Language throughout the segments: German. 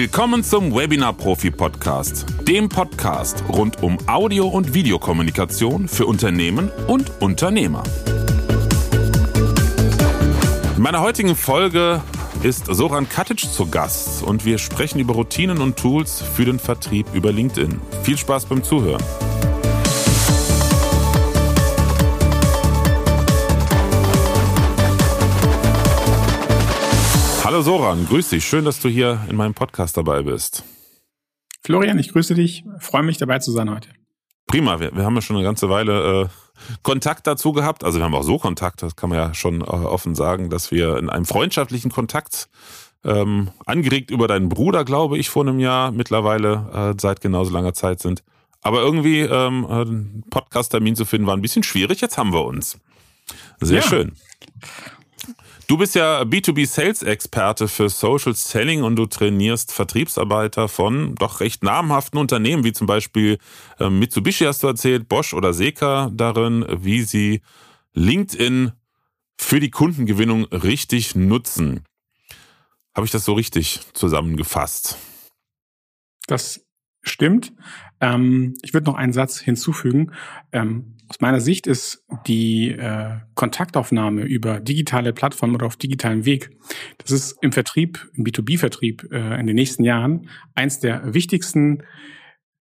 Willkommen zum Webinar Profi Podcast, dem Podcast rund um Audio- und Videokommunikation für Unternehmen und Unternehmer. In meiner heutigen Folge ist Soran Katic zu Gast und wir sprechen über Routinen und Tools für den Vertrieb über LinkedIn. Viel Spaß beim Zuhören. Hallo Soran, grüß dich. Schön, dass du hier in meinem Podcast dabei bist. Florian, ich grüße dich. Freue mich dabei zu sein heute. Prima, wir, wir haben ja schon eine ganze Weile äh, Kontakt dazu gehabt. Also wir haben auch so Kontakt, das kann man ja schon äh, offen sagen, dass wir in einem freundschaftlichen Kontakt ähm, angeregt über deinen Bruder, glaube ich, vor einem Jahr mittlerweile äh, seit genauso langer Zeit sind. Aber irgendwie ähm, einen Podcast-Termin zu finden war ein bisschen schwierig. Jetzt haben wir uns. Sehr ja. schön. Du bist ja B2B-Sales-Experte für Social Selling und du trainierst Vertriebsarbeiter von doch recht namhaften Unternehmen, wie zum Beispiel ähm, Mitsubishi hast du erzählt, Bosch oder Seka darin, wie sie LinkedIn für die Kundengewinnung richtig nutzen. Habe ich das so richtig zusammengefasst? Das stimmt. Ähm, ich würde noch einen Satz hinzufügen. Ähm, aus meiner Sicht ist die äh, Kontaktaufnahme über digitale Plattformen oder auf digitalem Weg, das ist im Vertrieb, im B2B-Vertrieb äh, in den nächsten Jahren eins der wichtigsten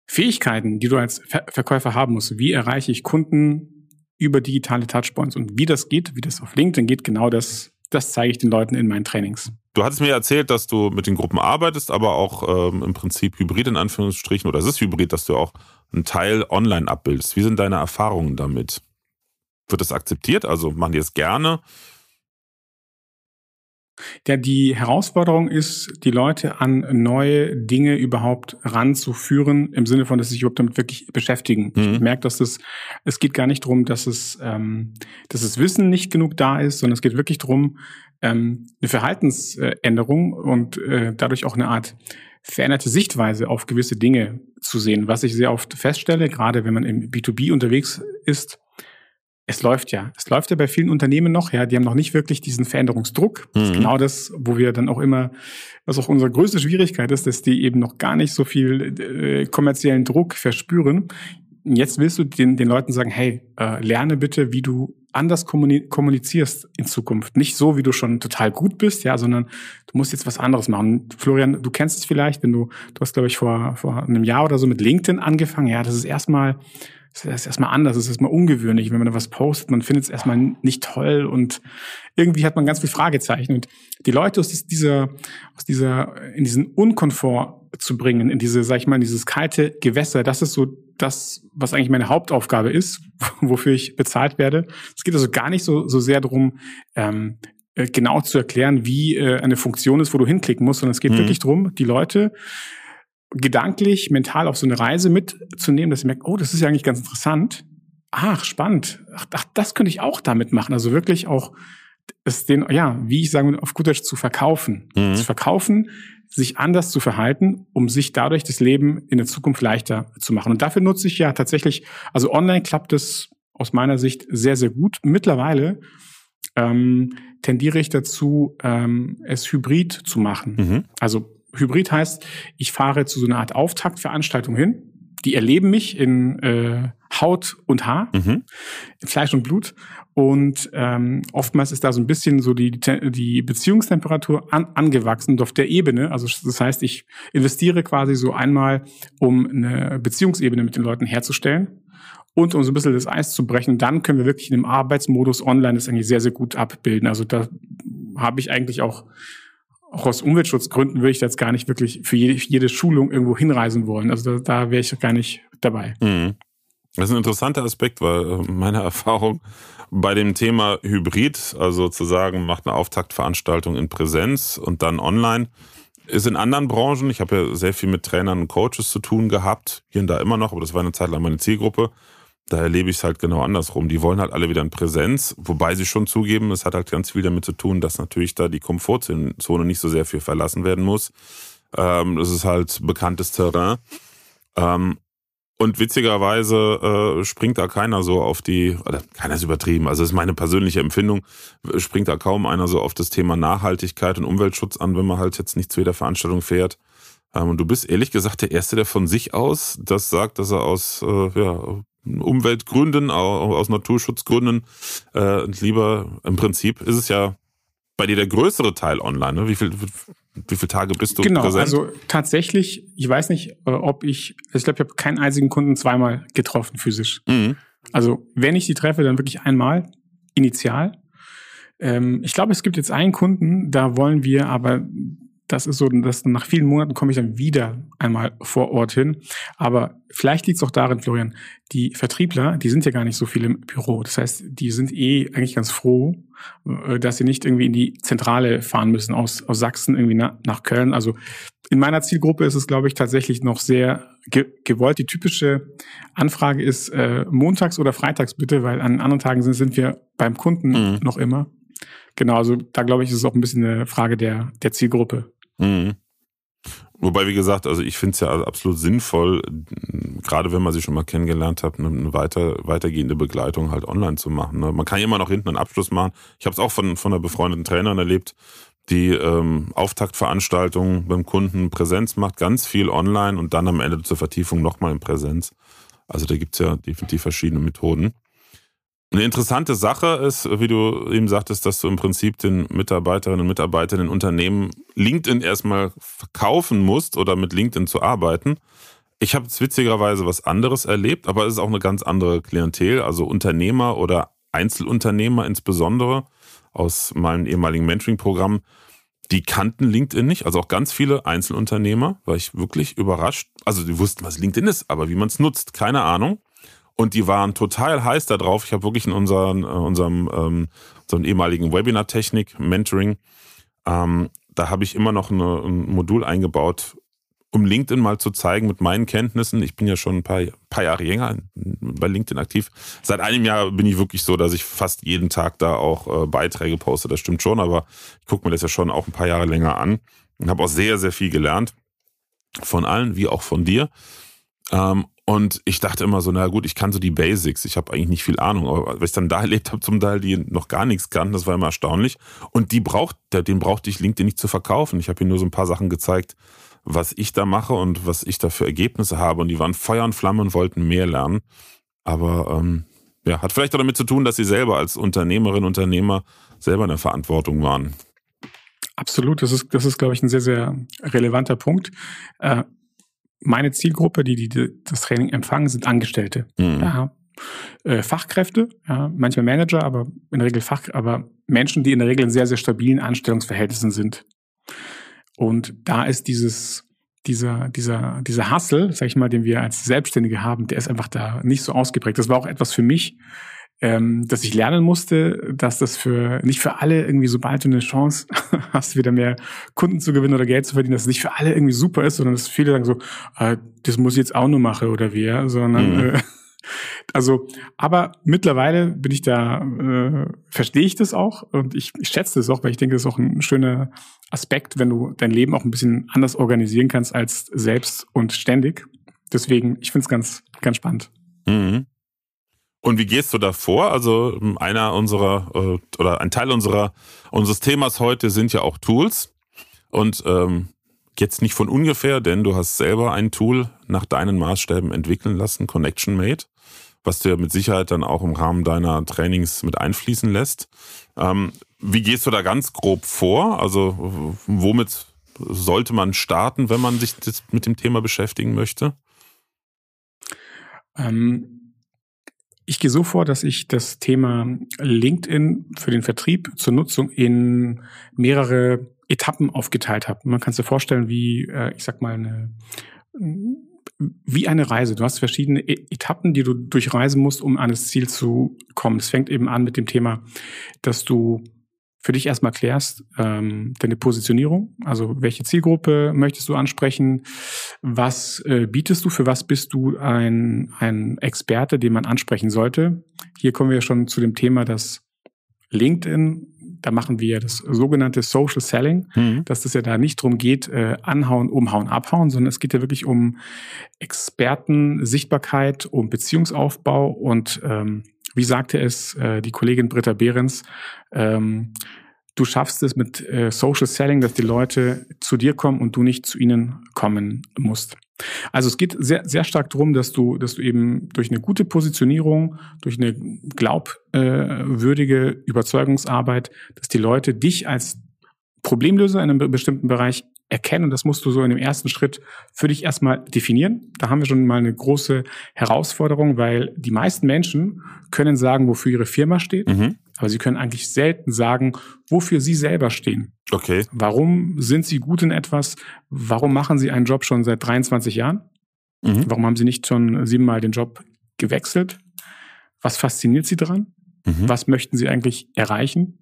Fähigkeiten, die du als Ver Verkäufer haben musst. Wie erreiche ich Kunden über digitale Touchpoints? Und wie das geht, wie das auf LinkedIn geht, genau das, das zeige ich den Leuten in meinen Trainings. Du hattest mir erzählt, dass du mit den Gruppen arbeitest, aber auch ähm, im Prinzip hybrid in Anführungsstrichen, oder es ist hybrid, dass du auch einen Teil online abbildest. Wie sind deine Erfahrungen damit? Wird das akzeptiert? Also machen die es gerne? Ja, die Herausforderung ist, die Leute an neue Dinge überhaupt ranzuführen, im Sinne von, dass sie sich überhaupt damit wirklich beschäftigen. Mhm. Ich merke, dass das, es geht gar nicht darum, dass es, ähm, dass das Wissen nicht genug da ist, sondern es geht wirklich darum, ähm, eine Verhaltensänderung und äh, dadurch auch eine Art veränderte Sichtweise auf gewisse Dinge zu sehen. Was ich sehr oft feststelle, gerade wenn man im B2B unterwegs ist, es läuft ja. Es läuft ja bei vielen Unternehmen noch, ja. Die haben noch nicht wirklich diesen Veränderungsdruck. Das ist mhm. genau das, wo wir dann auch immer, was auch unsere größte Schwierigkeit ist, dass die eben noch gar nicht so viel äh, kommerziellen Druck verspüren. Jetzt willst du den, den Leuten sagen, hey, äh, lerne bitte, wie du anders kommunizierst in Zukunft. Nicht so, wie du schon total gut bist, ja, sondern du musst jetzt was anderes machen. Florian, du kennst es vielleicht, wenn du, du hast, glaube ich, vor, vor einem Jahr oder so mit LinkedIn angefangen. Ja, das ist erstmal, das ist erstmal anders, das ist erstmal ungewöhnlich, wenn man da was postet, man findet es erstmal nicht toll und irgendwie hat man ganz viel Fragezeichen. Und die Leute aus dieser, aus dieser, in diesen Unkomfort zu bringen, in diese, sag ich mal, in dieses kalte Gewässer, das ist so das, was eigentlich meine Hauptaufgabe ist, wofür ich bezahlt werde. Es geht also gar nicht so, so sehr darum, ähm, äh, genau zu erklären, wie äh, eine Funktion ist, wo du hinklicken musst, sondern es geht mhm. wirklich darum, die Leute gedanklich, mental auf so eine Reise mitzunehmen, dass sie merken, oh, das ist ja eigentlich ganz interessant. Ach, spannend. Ach, ach das könnte ich auch damit machen. Also wirklich auch es den, ja, wie ich sage, auf gut Deutsch zu verkaufen. Mhm. Zu verkaufen, sich anders zu verhalten, um sich dadurch das Leben in der Zukunft leichter zu machen. Und dafür nutze ich ja tatsächlich, also online klappt es aus meiner Sicht sehr, sehr gut. Mittlerweile ähm, tendiere ich dazu, ähm, es hybrid zu machen. Mhm. Also Hybrid heißt, ich fahre zu so einer Art Auftaktveranstaltung hin. Die erleben mich in äh, Haut und Haar, mhm. in Fleisch und Blut. Und ähm, oftmals ist da so ein bisschen so die, die Beziehungstemperatur an, angewachsen auf der Ebene. Also das heißt, ich investiere quasi so einmal, um eine Beziehungsebene mit den Leuten herzustellen und um so ein bisschen das Eis zu brechen. dann können wir wirklich in dem Arbeitsmodus online das eigentlich sehr, sehr gut abbilden. Also da habe ich eigentlich auch auch aus Umweltschutzgründen würde ich jetzt gar nicht wirklich für jede, für jede Schulung irgendwo hinreisen wollen. Also da, da wäre ich gar nicht dabei. Mhm. Das ist ein interessanter Aspekt, weil äh, meine Erfahrung bei dem Thema Hybrid, also sozusagen macht eine Auftaktveranstaltung in Präsenz und dann online, ist in anderen Branchen, ich habe ja sehr viel mit Trainern und Coaches zu tun gehabt, hier und da immer noch, aber das war eine Zeit lang meine Zielgruppe, da erlebe ich es halt genau andersrum. Die wollen halt alle wieder in Präsenz, wobei sie schon zugeben, es hat halt ganz viel damit zu tun, dass natürlich da die Komfortzone nicht so sehr viel verlassen werden muss. Ähm, das ist halt bekanntes Terrain. Ähm, und witzigerweise äh, springt da keiner so auf die, oder keiner ist übertrieben, also ist meine persönliche Empfindung, springt da kaum einer so auf das Thema Nachhaltigkeit und Umweltschutz an, wenn man halt jetzt nicht zu jeder Veranstaltung fährt. Ähm, und du bist ehrlich gesagt der Erste, der von sich aus das sagt, dass er aus äh, ja, Umweltgründen, aus Naturschutzgründen äh, lieber im Prinzip ist es ja bei dir der größere Teil online. Ne? Wie viel, wie viele Tage bist du genau, präsent? also tatsächlich, ich weiß nicht, äh, ob ich, also ich glaube, ich habe keinen einzigen Kunden zweimal getroffen physisch. Mhm. Also wenn ich sie treffe, dann wirklich einmal, initial. Ähm, ich glaube, es gibt jetzt einen Kunden, da wollen wir aber das ist so, dass nach vielen Monaten komme ich dann wieder einmal vor Ort hin. Aber vielleicht liegt es auch darin, Florian, die Vertriebler, die sind ja gar nicht so viel im Büro. Das heißt, die sind eh eigentlich ganz froh, äh, dass sie nicht irgendwie in die Zentrale fahren müssen aus, aus Sachsen irgendwie nach, nach Köln. Also in meiner Zielgruppe ist es, glaube ich, tatsächlich noch sehr ge gewollt. Die typische Anfrage ist äh, montags oder freitags bitte, weil an anderen Tagen sind, sind wir beim Kunden mhm. noch immer. Genau, also da glaube ich, ist es auch ein bisschen eine Frage der, der Zielgruppe. Mhm. Wobei, wie gesagt, also ich finde es ja absolut sinnvoll, gerade wenn man sich schon mal kennengelernt hat, eine weiter, weitergehende Begleitung halt online zu machen. Ne? Man kann ja immer noch hinten einen Abschluss machen. Ich habe es auch von, von einer befreundeten Trainerin erlebt, die ähm, Auftaktveranstaltungen beim Kunden Präsenz macht, ganz viel online und dann am Ende zur Vertiefung nochmal in Präsenz. Also da gibt's ja definitiv verschiedene Methoden. Eine interessante Sache ist, wie du eben sagtest, dass du im Prinzip den Mitarbeiterinnen und Mitarbeitern in Unternehmen LinkedIn erstmal verkaufen musst oder mit LinkedIn zu arbeiten. Ich habe jetzt witzigerweise was anderes erlebt, aber es ist auch eine ganz andere Klientel, also Unternehmer oder Einzelunternehmer insbesondere aus meinem ehemaligen Mentoring-Programm, die kannten LinkedIn nicht, also auch ganz viele Einzelunternehmer, war ich wirklich überrascht. Also die wussten, was LinkedIn ist, aber wie man es nutzt, keine Ahnung. Und die waren total heiß darauf. Ich habe wirklich in unseren, äh, unserem, ähm, unserem ehemaligen Webinar-Technik, Mentoring, ähm, da habe ich immer noch eine, ein Modul eingebaut, um LinkedIn mal zu zeigen mit meinen Kenntnissen. Ich bin ja schon ein paar, paar Jahre länger bei LinkedIn aktiv. Seit einem Jahr bin ich wirklich so, dass ich fast jeden Tag da auch äh, Beiträge poste. Das stimmt schon, aber ich gucke mir das ja schon auch ein paar Jahre länger an und habe auch sehr, sehr viel gelernt. Von allen, wie auch von dir. Ähm, und ich dachte immer so, na gut, ich kann so die Basics, ich habe eigentlich nicht viel Ahnung, aber weil ich dann da erlebt habe, zum Teil, die noch gar nichts kannten, das war immer erstaunlich. Und die braucht, den brauchte ich LinkedIn nicht zu verkaufen. Ich habe ihnen nur so ein paar Sachen gezeigt, was ich da mache und was ich da für Ergebnisse habe. Und die waren Feuer und Flamme und wollten mehr lernen. Aber ähm, ja, hat vielleicht auch damit zu tun, dass sie selber als Unternehmerin, Unternehmer selber in der Verantwortung waren. Absolut, das ist, das ist, glaube ich, ein sehr, sehr relevanter Punkt. Äh, meine Zielgruppe, die, die das Training empfangen, sind Angestellte. Mhm. Ja, äh, Fachkräfte, ja, manchmal Manager, aber in der Regel Fach, aber Menschen, die in der Regel in sehr, sehr stabilen Anstellungsverhältnissen sind. Und da ist dieses, dieser, dieser, dieser Hustle, sag ich mal, den wir als Selbstständige haben, der ist einfach da nicht so ausgeprägt. Das war auch etwas für mich, ähm, dass ich lernen musste, dass das für nicht für alle irgendwie, sobald du eine Chance hast, wieder mehr Kunden zu gewinnen oder Geld zu verdienen, dass es nicht für alle irgendwie super ist, sondern dass viele sagen so, äh, das muss ich jetzt auch nur machen oder wie, sondern mhm. äh, also, aber mittlerweile bin ich da, äh, verstehe ich das auch und ich, ich schätze das auch, weil ich denke, das ist auch ein schöner Aspekt, wenn du dein Leben auch ein bisschen anders organisieren kannst als selbst und ständig. Deswegen, ich finde es ganz, ganz spannend. Mhm. Und wie gehst du da vor? Also einer unserer äh, oder ein Teil unserer unseres Themas heute sind ja auch Tools. Und ähm, jetzt nicht von ungefähr, denn du hast selber ein Tool nach deinen Maßstäben entwickeln lassen, Connection Made, was ja mit Sicherheit dann auch im Rahmen deiner Trainings mit einfließen lässt. Ähm, wie gehst du da ganz grob vor? Also womit sollte man starten, wenn man sich mit dem Thema beschäftigen möchte? Ähm ich gehe so vor, dass ich das Thema LinkedIn für den Vertrieb zur Nutzung in mehrere Etappen aufgeteilt habe. Man kann sich vorstellen, wie, äh, ich sag mal, eine, wie eine Reise. Du hast verschiedene e-, Etappen, die du durchreisen musst, um an das Ziel zu kommen. Es fängt eben an mit dem Thema, dass du für dich erstmal klärst, ähm, deine Positionierung, also welche Zielgruppe möchtest du ansprechen, was äh, bietest du, für was bist du ein, ein Experte, den man ansprechen sollte. Hier kommen wir schon zu dem Thema, dass LinkedIn, da machen wir das sogenannte Social Selling, mhm. dass es ja da nicht drum geht, äh, anhauen, umhauen, abhauen, sondern es geht ja wirklich um Experten, Sichtbarkeit, um Beziehungsaufbau und ähm, wie sagte es äh, die Kollegin Britta Behrens, ähm, du schaffst es mit äh, Social Selling, dass die Leute zu dir kommen und du nicht zu ihnen kommen musst. Also es geht sehr, sehr stark darum, dass du, dass du eben durch eine gute Positionierung, durch eine glaubwürdige Überzeugungsarbeit, dass die Leute dich als Problemlöser in einem bestimmten Bereich erkennen. Das musst du so in dem ersten Schritt für dich erstmal definieren. Da haben wir schon mal eine große Herausforderung, weil die meisten Menschen können sagen, wofür ihre Firma steht, mhm. aber sie können eigentlich selten sagen, wofür sie selber stehen. Okay. Warum sind sie gut in etwas? Warum machen sie einen Job schon seit 23 Jahren? Mhm. Warum haben sie nicht schon siebenmal den Job gewechselt? Was fasziniert sie daran? Mhm. Was möchten sie eigentlich erreichen?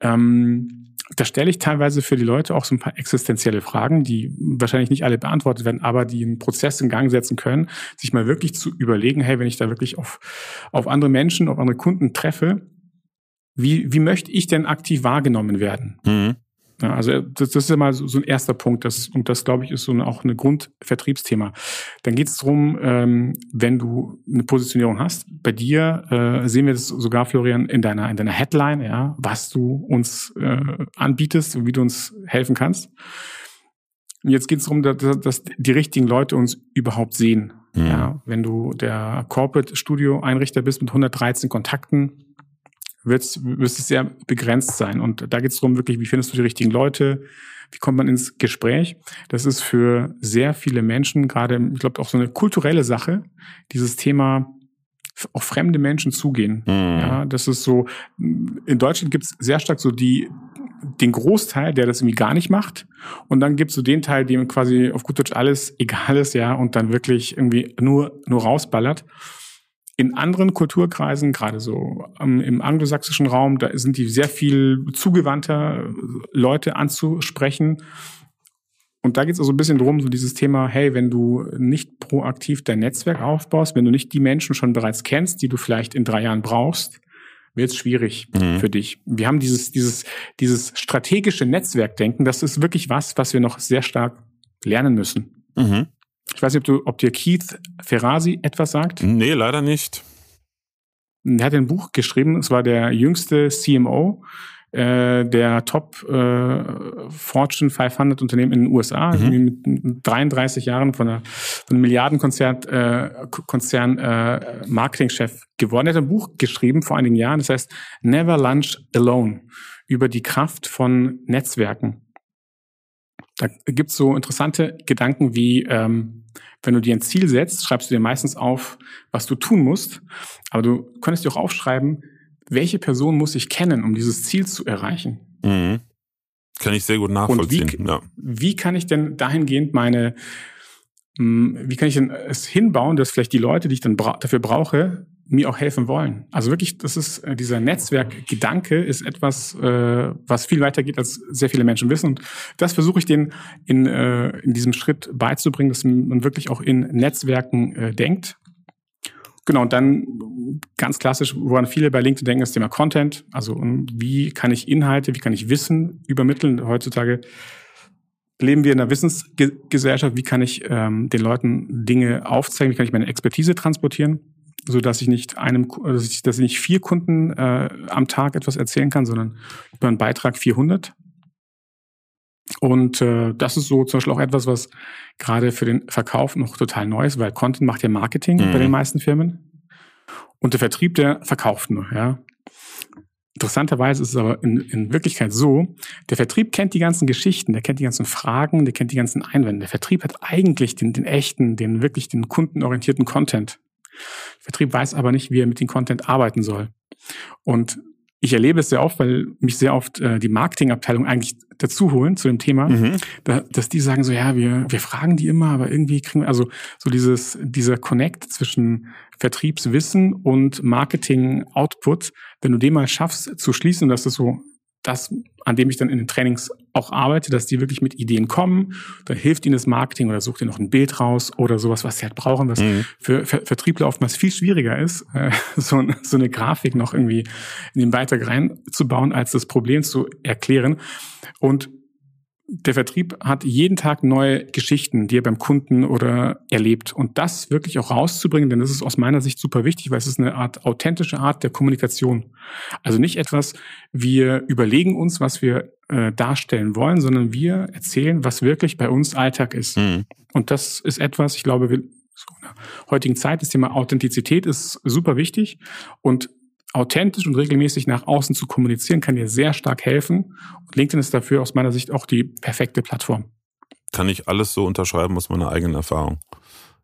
Ähm, da stelle ich teilweise für die Leute auch so ein paar existenzielle Fragen, die wahrscheinlich nicht alle beantwortet werden, aber die einen Prozess in Gang setzen können, sich mal wirklich zu überlegen, hey, wenn ich da wirklich auf, auf andere Menschen, auf andere Kunden treffe, wie, wie möchte ich denn aktiv wahrgenommen werden? Mhm. Ja, also das, das ist immer so, so ein erster Punkt, das, und das, glaube ich, ist so eine, auch ein Grundvertriebsthema. Dann geht es darum, ähm, wenn du eine Positionierung hast, bei dir äh, sehen wir das sogar, Florian, in deiner, in deiner Headline, ja, was du uns äh, anbietest und wie du uns helfen kannst. Und jetzt geht es darum, dass, dass die richtigen Leute uns überhaupt sehen. Mhm. Ja, wenn du der Corporate Studio Einrichter bist mit 113 Kontakten, wird es sehr begrenzt sein. Und da geht es darum, wirklich, wie findest du die richtigen Leute, wie kommt man ins Gespräch. Das ist für sehr viele Menschen gerade, ich glaube, auch so eine kulturelle Sache, dieses Thema auf fremde Menschen zugehen. Mhm. Ja, das ist so, in Deutschland gibt es sehr stark so die, den Großteil, der das irgendwie gar nicht macht. Und dann gibt es so den Teil, dem quasi auf gut Deutsch alles egal ist, ja, und dann wirklich irgendwie nur, nur rausballert. In anderen Kulturkreisen, gerade so ähm, im anglosächsischen Raum, da sind die sehr viel zugewandter, Leute anzusprechen. Und da geht es also ein bisschen drum, so dieses Thema, hey, wenn du nicht proaktiv dein Netzwerk aufbaust, wenn du nicht die Menschen schon bereits kennst, die du vielleicht in drei Jahren brauchst, wird es schwierig mhm. für dich. Wir haben dieses, dieses, dieses strategische Netzwerkdenken, das ist wirklich was, was wir noch sehr stark lernen müssen. Mhm. Ich weiß nicht, ob, du, ob dir Keith Ferrasi etwas sagt. Nee, leider nicht. Er hat ein Buch geschrieben, es war der jüngste CMO äh, der Top äh, Fortune 500 Unternehmen in den USA, mhm. mit 33 Jahren von, einer, von einem Milliardenkonzern äh, Konzern, äh, Marketingchef geworden. Er hat ein Buch geschrieben vor einigen Jahren, das heißt Never Lunch Alone, über die Kraft von Netzwerken. Da gibt's so interessante Gedanken wie, ähm, wenn du dir ein Ziel setzt, schreibst du dir meistens auf, was du tun musst. Aber du könntest dir auch aufschreiben, welche Person muss ich kennen, um dieses Ziel zu erreichen. Mhm. Kann ich sehr gut nachvollziehen. Und wie, ja. wie kann ich denn dahingehend meine, hm, wie kann ich denn es hinbauen, dass vielleicht die Leute, die ich dann bra dafür brauche, mir auch helfen wollen. Also wirklich, das ist äh, dieser Netzwerkgedanke ist etwas, äh, was viel weiter geht, als sehr viele Menschen wissen. Und das versuche ich denen in, äh, in diesem Schritt beizubringen, dass man wirklich auch in Netzwerken denkt. Genau, und dann ganz klassisch, woran viele bei LinkedIn denken, ist das Thema Content. Also wie kann ich Inhalte, wie kann ich Wissen übermitteln? Heutzutage leben wir in einer Wissensgesellschaft. Wie kann ich ähm, den Leuten Dinge aufzeigen? Wie kann ich meine Expertise transportieren? So dass ich nicht einem, dass ich, dass ich nicht vier Kunden äh, am Tag etwas erzählen kann, sondern über einen Beitrag 400. Und äh, das ist so zum Beispiel auch etwas, was gerade für den Verkauf noch total neu ist, weil Content macht ja Marketing mhm. bei den meisten Firmen. Und der Vertrieb, der verkauft nur, ja. Interessanterweise ist es aber in, in Wirklichkeit so, der Vertrieb kennt die ganzen Geschichten, der kennt die ganzen Fragen, der kennt die ganzen Einwände. Der Vertrieb hat eigentlich den, den echten, den wirklich den kundenorientierten Content. Vertrieb weiß aber nicht, wie er mit dem Content arbeiten soll. Und ich erlebe es sehr oft, weil mich sehr oft äh, die Marketingabteilung eigentlich dazu holen zu dem Thema, mhm. da, dass die sagen so, ja, wir, wir fragen die immer, aber irgendwie kriegen wir, also so dieses, dieser Connect zwischen Vertriebswissen und Marketing-Output, wenn du den mal schaffst zu schließen, dass das so das, an dem ich dann in den Trainings auch arbeite, dass die wirklich mit Ideen kommen, dann hilft ihnen das Marketing oder sucht ihr noch ein Bild raus oder sowas, was sie halt brauchen, was mhm. für Ver Vertriebler oftmals viel schwieriger ist, äh, so, so, eine Grafik noch irgendwie in den Beitrag reinzubauen, als das Problem zu erklären. Und der Vertrieb hat jeden Tag neue Geschichten, die er beim Kunden oder erlebt. Und das wirklich auch rauszubringen, denn das ist aus meiner Sicht super wichtig, weil es ist eine Art authentische Art der Kommunikation. Also nicht etwas, wir überlegen uns, was wir äh, darstellen wollen, sondern wir erzählen, was wirklich bei uns Alltag ist. Mhm. Und das ist etwas, ich glaube, wir, so in der heutigen Zeit, das Thema Authentizität ist super wichtig. Und authentisch und regelmäßig nach außen zu kommunizieren, kann dir sehr stark helfen. Und LinkedIn ist dafür aus meiner Sicht auch die perfekte Plattform. Kann ich alles so unterschreiben aus meiner eigenen Erfahrung.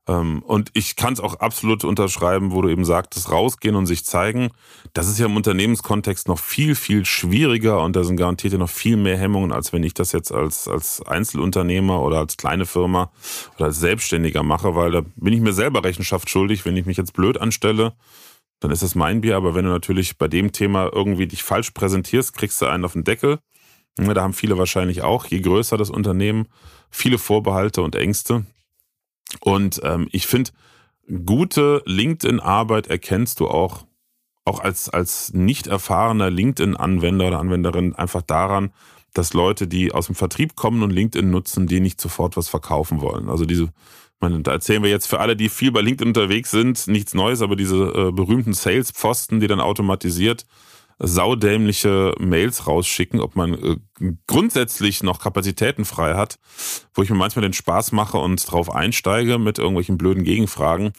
Ähm, und ich kann es auch absolut unterschreiben, wo du eben sagtest, rausgehen und sich zeigen. Das ist ja im Unternehmenskontext noch viel, viel schwieriger und da sind garantiert ja noch viel mehr Hemmungen, als wenn ich das jetzt als, als Einzelunternehmer oder als kleine Firma oder als Selbstständiger mache, weil da bin ich mir selber Rechenschaft schuldig, wenn ich mich jetzt blöd anstelle dann ist es mein Bier. Aber wenn du natürlich bei dem Thema irgendwie dich falsch präsentierst, kriegst du einen auf den Deckel. Da haben viele wahrscheinlich auch, je größer das Unternehmen, viele Vorbehalte und Ängste. Und ähm, ich finde, gute LinkedIn-Arbeit erkennst du auch, auch als, als nicht erfahrener LinkedIn-Anwender oder Anwenderin einfach daran, dass Leute, die aus dem Vertrieb kommen und LinkedIn nutzen, die nicht sofort was verkaufen wollen. Also diese meine, da erzählen wir jetzt für alle, die viel bei LinkedIn unterwegs sind, nichts Neues, aber diese äh, berühmten Sales-Pfosten, die dann automatisiert saudämliche Mails rausschicken, ob man äh, grundsätzlich noch Kapazitäten frei hat, wo ich mir manchmal den Spaß mache und drauf einsteige mit irgendwelchen blöden Gegenfragen.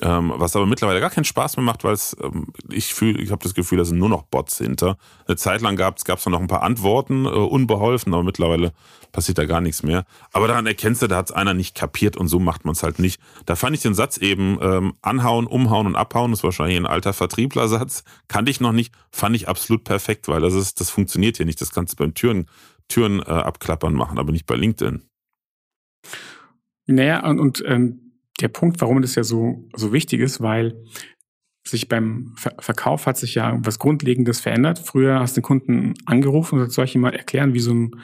Ähm, was aber mittlerweile gar keinen Spaß mehr macht, weil es, ähm, ich fühle, ich habe das Gefühl, da sind nur noch Bots hinter. Eine Zeit lang gab es noch ein paar Antworten, äh, unbeholfen, aber mittlerweile passiert da gar nichts mehr. Aber daran erkennst du, da hat es einer nicht kapiert und so macht man es halt nicht. Da fand ich den Satz eben, ähm, anhauen, umhauen und abhauen, das ist wahrscheinlich ein alter Vertrieblersatz, kannte ich noch nicht, fand ich absolut perfekt, weil das ist, das funktioniert hier nicht. Das kannst du beim Türen, Türen äh, abklappern machen, aber nicht bei LinkedIn. Naja, und, und ähm der Punkt, warum das ja so, so wichtig ist, weil sich beim Ver Verkauf hat sich ja was Grundlegendes verändert. Früher hast du den Kunden angerufen und soll ich ihm mal erklären, wie so ein,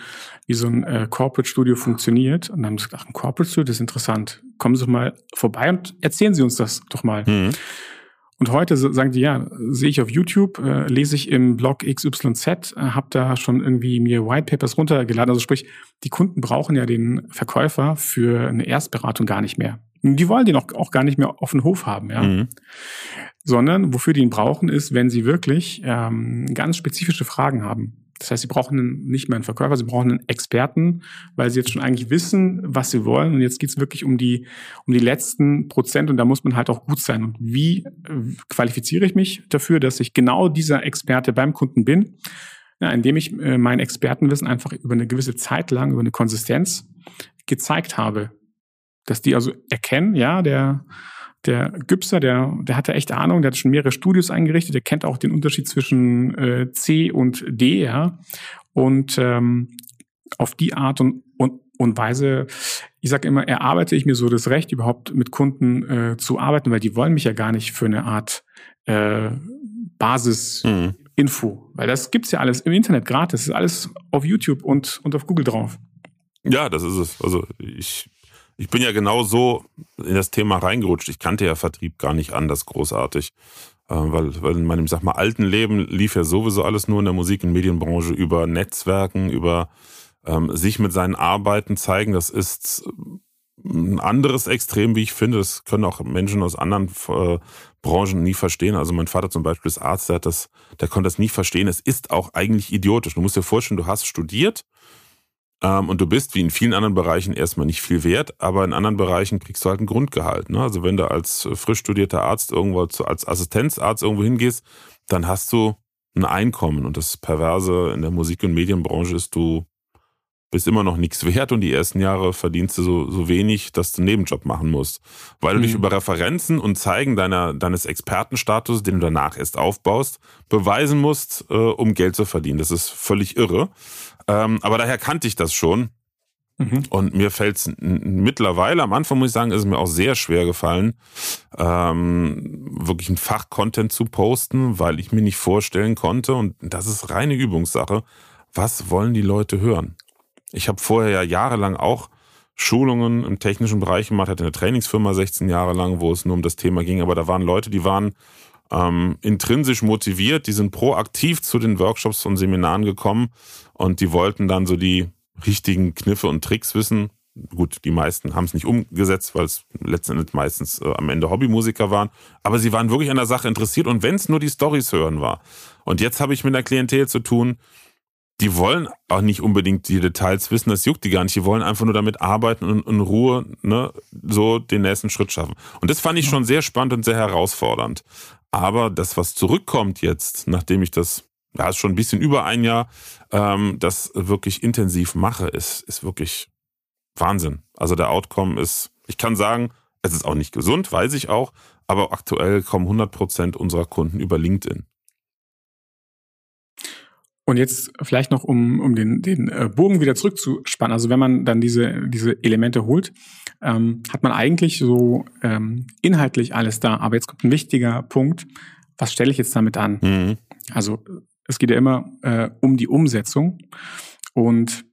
wie so ein äh, Corporate Studio funktioniert? Und dann haben sie gesagt, ein Corporate Studio, das ist interessant. Kommen Sie doch mal vorbei und erzählen Sie uns das doch mal. Mhm. Und heute sagen die, ja, sehe ich auf YouTube, äh, lese ich im Blog XYZ, äh, habe da schon irgendwie mir White Papers runtergeladen. Also sprich, die Kunden brauchen ja den Verkäufer für eine Erstberatung gar nicht mehr. Die wollen den auch, auch gar nicht mehr auf den Hof haben, ja. Mhm. Sondern wofür die ihn brauchen, ist, wenn sie wirklich ähm, ganz spezifische Fragen haben. Das heißt, sie brauchen nicht mehr einen Verkäufer, sie brauchen einen Experten, weil sie jetzt schon eigentlich wissen, was sie wollen. Und jetzt geht's wirklich um die, um die letzten Prozent und da muss man halt auch gut sein. Und wie äh, qualifiziere ich mich dafür, dass ich genau dieser Experte beim Kunden bin? Ja, indem ich äh, mein Expertenwissen einfach über eine gewisse Zeit lang, über eine Konsistenz gezeigt habe dass die also erkennen, ja, der, der Güpser, der, der hatte echt Ahnung, der hat schon mehrere Studios eingerichtet, der kennt auch den Unterschied zwischen äh, C und D, ja. Und ähm, auf die Art und, und, und Weise, ich sage immer, erarbeite ich mir so das Recht, überhaupt mit Kunden äh, zu arbeiten, weil die wollen mich ja gar nicht für eine Art äh, Basis-Info. Mhm. Weil das gibt's ja alles im Internet gratis. Das ist alles auf YouTube und, und auf Google drauf. Ja, das ist es. Also ich ich bin ja genau so in das Thema reingerutscht. Ich kannte ja Vertrieb gar nicht anders großartig. Äh, weil, weil in meinem, sag mal, alten Leben lief ja sowieso alles nur in der Musik- und Medienbranche über Netzwerken, über ähm, sich mit seinen Arbeiten zeigen. Das ist ein anderes Extrem, wie ich finde. Das können auch Menschen aus anderen äh, Branchen nie verstehen. Also mein Vater zum Beispiel ist Arzt, der, hat das, der konnte das nie verstehen. Es ist auch eigentlich idiotisch. Du musst dir vorstellen, du hast studiert und du bist wie in vielen anderen Bereichen erstmal nicht viel wert, aber in anderen Bereichen kriegst du halt ein Grundgehalt. Ne? Also wenn du als frisch studierter Arzt irgendwo zu, als Assistenzarzt irgendwo hingehst, dann hast du ein Einkommen. Und das Perverse in der Musik- und Medienbranche ist, du bist immer noch nichts wert und die ersten Jahre verdienst du so, so wenig, dass du einen Nebenjob machen musst. Weil du mhm. dich über Referenzen und Zeigen deiner, deines Expertenstatus, den du danach erst aufbaust, beweisen musst, äh, um Geld zu verdienen. Das ist völlig irre. Ähm, aber daher kannte ich das schon. Mhm. Und mir fällt es mittlerweile, am Anfang muss ich sagen, ist es mir auch sehr schwer gefallen, ähm, wirklich einen Fachcontent zu posten, weil ich mir nicht vorstellen konnte, und das ist reine Übungssache, was wollen die Leute hören? Ich habe vorher ja jahrelang auch Schulungen im technischen Bereich gemacht, hatte eine Trainingsfirma 16 Jahre lang, wo es nur um das Thema ging, aber da waren Leute, die waren ähm, intrinsisch motiviert, die sind proaktiv zu den Workshops und Seminaren gekommen und die wollten dann so die richtigen Kniffe und Tricks wissen. Gut, die meisten haben es nicht umgesetzt, weil es letztendlich meistens äh, am Ende Hobbymusiker waren. Aber sie waren wirklich an der Sache interessiert und wenn es nur die Stories hören war. Und jetzt habe ich mit einer Klientel zu tun, die wollen auch nicht unbedingt die Details wissen, das juckt die gar nicht. Die wollen einfach nur damit arbeiten und in Ruhe ne, so den nächsten Schritt schaffen. Und das fand ich schon sehr spannend und sehr herausfordernd. Aber das, was zurückkommt jetzt, nachdem ich das, ja, ist schon ein bisschen über ein Jahr, ähm, das wirklich intensiv mache, ist, ist wirklich Wahnsinn. Also der Outcome ist, ich kann sagen, es ist auch nicht gesund, weiß ich auch, aber aktuell kommen 100 Prozent unserer Kunden über LinkedIn. Und jetzt vielleicht noch, um, um den, den äh, Bogen wieder zurückzuspannen. Also wenn man dann diese, diese Elemente holt, ähm, hat man eigentlich so ähm, inhaltlich alles da. Aber jetzt kommt ein wichtiger Punkt. Was stelle ich jetzt damit an? Mhm. Also es geht ja immer äh, um die Umsetzung. Und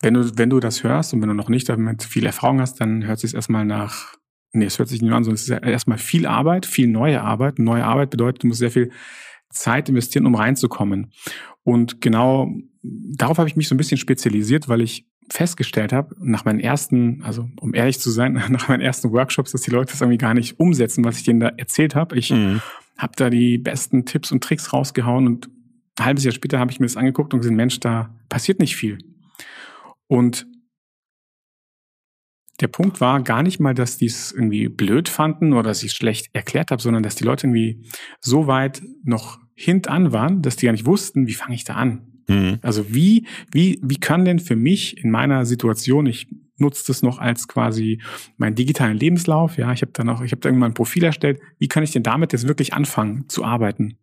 wenn du, wenn du das hörst und wenn du noch nicht damit viel Erfahrung hast, dann hört sich es erstmal nach, nee, es hört sich nicht an, sondern es ist erstmal viel Arbeit, viel neue Arbeit. Neue Arbeit bedeutet, du musst sehr viel Zeit investieren, um reinzukommen. Und genau darauf habe ich mich so ein bisschen spezialisiert, weil ich festgestellt habe, nach meinen ersten, also um ehrlich zu sein, nach meinen ersten Workshops, dass die Leute das irgendwie gar nicht umsetzen, was ich denen da erzählt habe. Ich mhm. habe da die besten Tipps und Tricks rausgehauen und ein halbes Jahr später habe ich mir das angeguckt und gesehen, Mensch, da passiert nicht viel. Und der Punkt war gar nicht mal, dass die es irgendwie blöd fanden oder dass ich es schlecht erklärt habe, sondern dass die Leute irgendwie so weit noch hintan waren, dass die gar nicht wussten, wie fange ich da an. Mhm. Also wie, wie, wie kann denn für mich in meiner Situation, ich nutze das noch als quasi meinen digitalen Lebenslauf, ja, ich habe da noch, ich habe da irgendwann ein Profil erstellt, wie kann ich denn damit jetzt wirklich anfangen zu arbeiten?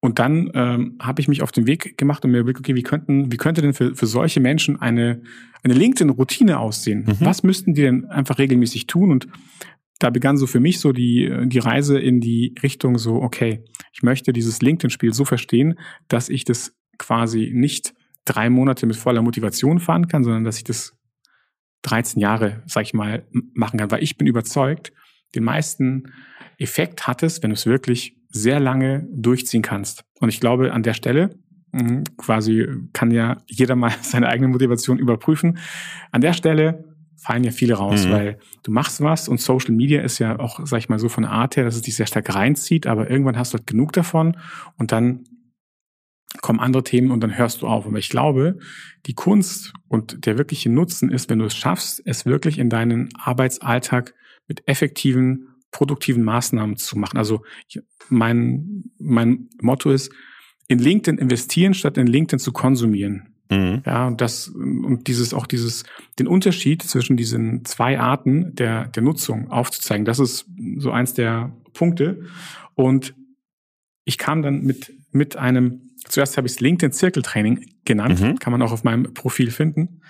Und dann ähm, habe ich mich auf den Weg gemacht und mir überlegt, okay, wie könnten, wie könnte denn für, für solche Menschen eine, eine LinkedIn-Routine aussehen? Mhm. Was müssten die denn einfach regelmäßig tun? Und da begann so für mich so die, die Reise in die Richtung so, okay, ich möchte dieses LinkedIn-Spiel so verstehen, dass ich das quasi nicht drei Monate mit voller Motivation fahren kann, sondern dass ich das 13 Jahre, sag ich mal, machen kann, weil ich bin überzeugt, den meisten Effekt hat es, wenn du es wirklich sehr lange durchziehen kannst. Und ich glaube, an der Stelle, hm, quasi kann ja jeder mal seine eigene Motivation überprüfen. An der Stelle fallen ja viele raus, mhm. weil du machst was und Social Media ist ja auch, sag ich mal, so von der Art her, dass es dich sehr stark reinzieht, aber irgendwann hast du halt genug davon und dann kommen andere Themen und dann hörst du auf. Aber ich glaube, die Kunst und der wirkliche Nutzen ist, wenn du es schaffst, es wirklich in deinen Arbeitsalltag mit effektiven, produktiven Maßnahmen zu machen. Also mein, mein Motto ist, in LinkedIn investieren, statt in LinkedIn zu konsumieren. Mhm. Ja, und das, und dieses, auch dieses, den Unterschied zwischen diesen zwei Arten der, der Nutzung aufzuzeigen, das ist so eins der Punkte. Und ich kam dann mit, mit einem, zuerst habe ich es LinkedIn Zirkeltraining genannt, mhm. kann man auch auf meinem Profil finden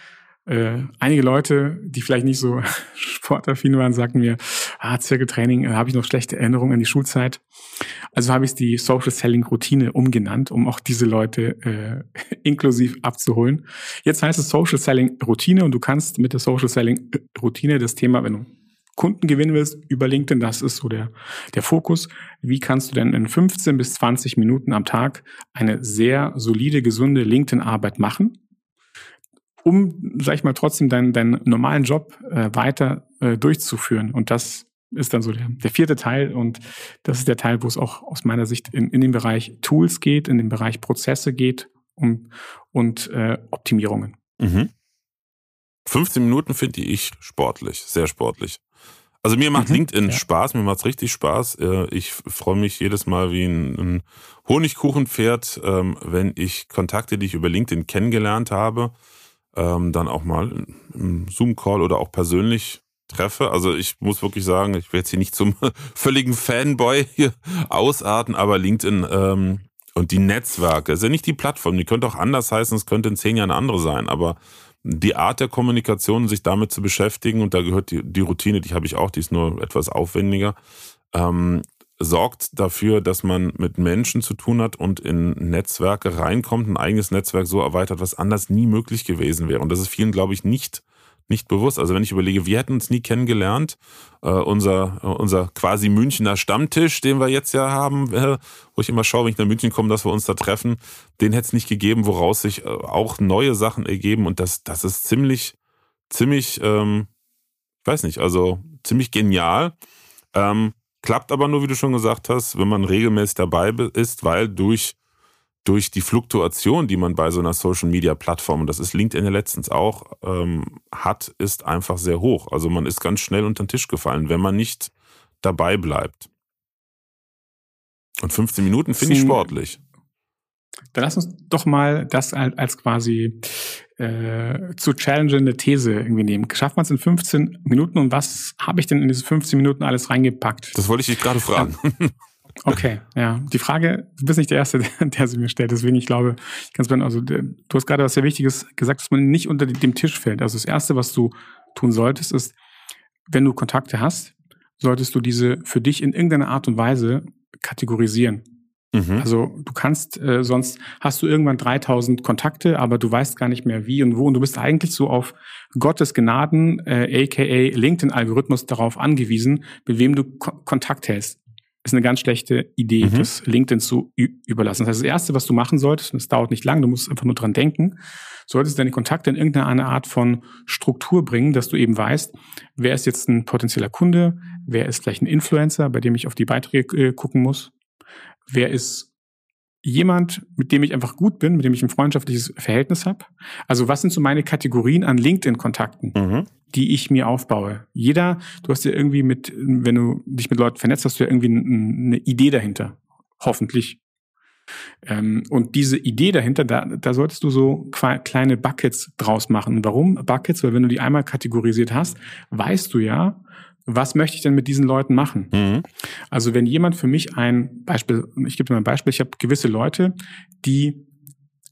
äh, einige Leute, die vielleicht nicht so sportaffin waren, sagten mir, ah, Zirkeltraining, äh, habe ich noch schlechte Erinnerungen an die Schulzeit. Also habe ich die Social Selling Routine umgenannt, um auch diese Leute äh, inklusiv abzuholen. Jetzt heißt es Social Selling Routine und du kannst mit der Social Selling Routine das Thema, wenn du Kunden gewinnen willst über LinkedIn, das ist so der, der Fokus. Wie kannst du denn in 15 bis 20 Minuten am Tag eine sehr solide, gesunde LinkedIn-Arbeit machen? Um, sag ich mal, trotzdem deinen, deinen normalen Job äh, weiter äh, durchzuführen. Und das ist dann so der, der vierte Teil. Und das ist der Teil, wo es auch aus meiner Sicht in, in den Bereich Tools geht, in den Bereich Prozesse geht um, und äh, Optimierungen. Mhm. 15 Minuten finde ich sportlich, sehr sportlich. Also mir macht mhm, LinkedIn ja. Spaß, mir macht's richtig Spaß. Äh, ich freue mich jedes Mal wie ein, ein Honigkuchenpferd, ähm, wenn ich Kontakte, die ich über LinkedIn kennengelernt habe, ähm, dann auch mal im Zoom-Call oder auch persönlich treffe. Also ich muss wirklich sagen, ich werde jetzt hier nicht zum völligen Fanboy hier ausarten, aber LinkedIn ähm, und die Netzwerke, ist ja nicht die Plattform, die könnte auch anders heißen, es könnte in zehn Jahren eine andere sein, aber die Art der Kommunikation, sich damit zu beschäftigen, und da gehört die, die Routine, die habe ich auch, die ist nur etwas aufwendiger, ähm, sorgt dafür, dass man mit Menschen zu tun hat und in Netzwerke reinkommt, ein eigenes Netzwerk so erweitert, was anders nie möglich gewesen wäre. Und das ist vielen, glaube ich, nicht nicht bewusst. Also wenn ich überlege, wir hätten uns nie kennengelernt, äh, unser, unser quasi Münchner Stammtisch, den wir jetzt ja haben, äh, wo ich immer schaue, wenn ich nach München komme, dass wir uns da treffen, den hätte es nicht gegeben, woraus sich äh, auch neue Sachen ergeben. Und das, das ist ziemlich, ziemlich, ähm, ich weiß nicht, also ziemlich genial. Ähm, klappt aber nur, wie du schon gesagt hast, wenn man regelmäßig dabei ist, weil durch durch die Fluktuation, die man bei so einer Social Media Plattform, und das ist LinkedIn ja letztens auch, ähm, hat, ist einfach sehr hoch. Also man ist ganz schnell unter den Tisch gefallen, wenn man nicht dabei bleibt. Und 15 Minuten finde ich sportlich. Dann lass uns doch mal das als quasi äh, zu challengende These irgendwie nehmen. Schafft man es in 15 Minuten und was habe ich denn in diese 15 Minuten alles reingepackt? Das wollte ich dich gerade fragen. Okay, ja. Die Frage, du bist nicht der Erste, der, der sie mir stellt, deswegen ich glaube, ich kann es also du hast gerade was sehr Wichtiges gesagt, dass man nicht unter dem Tisch fällt. Also das Erste, was du tun solltest, ist, wenn du Kontakte hast, solltest du diese für dich in irgendeiner Art und Weise kategorisieren. Mhm. Also du kannst, äh, sonst hast du irgendwann 3000 Kontakte, aber du weißt gar nicht mehr wie und wo und du bist eigentlich so auf Gottes Gnaden, äh, aka LinkedIn-Algorithmus darauf angewiesen, mit wem du Ko Kontakt hältst ist eine ganz schlechte Idee, mhm. das LinkedIn zu überlassen. Das heißt, das Erste, was du machen solltest, und es dauert nicht lang, du musst einfach nur dran denken, solltest deine Kontakte in irgendeine Art von Struktur bringen, dass du eben weißt, wer ist jetzt ein potenzieller Kunde, wer ist vielleicht ein Influencer, bei dem ich auf die Beiträge äh, gucken muss, wer ist jemand, mit dem ich einfach gut bin, mit dem ich ein freundschaftliches Verhältnis habe. Also was sind so meine Kategorien an LinkedIn-Kontakten, mhm. die ich mir aufbaue? Jeder, du hast ja irgendwie mit, wenn du dich mit Leuten vernetzt, hast du ja irgendwie eine Idee dahinter. Hoffentlich. Ähm, und diese Idee dahinter, da, da solltest du so kleine Buckets draus machen. Warum Buckets? Weil wenn du die einmal kategorisiert hast, weißt du ja, was möchte ich denn mit diesen Leuten machen? Mhm. Also wenn jemand für mich ein Beispiel, ich gebe dir mal ein Beispiel, ich habe gewisse Leute, die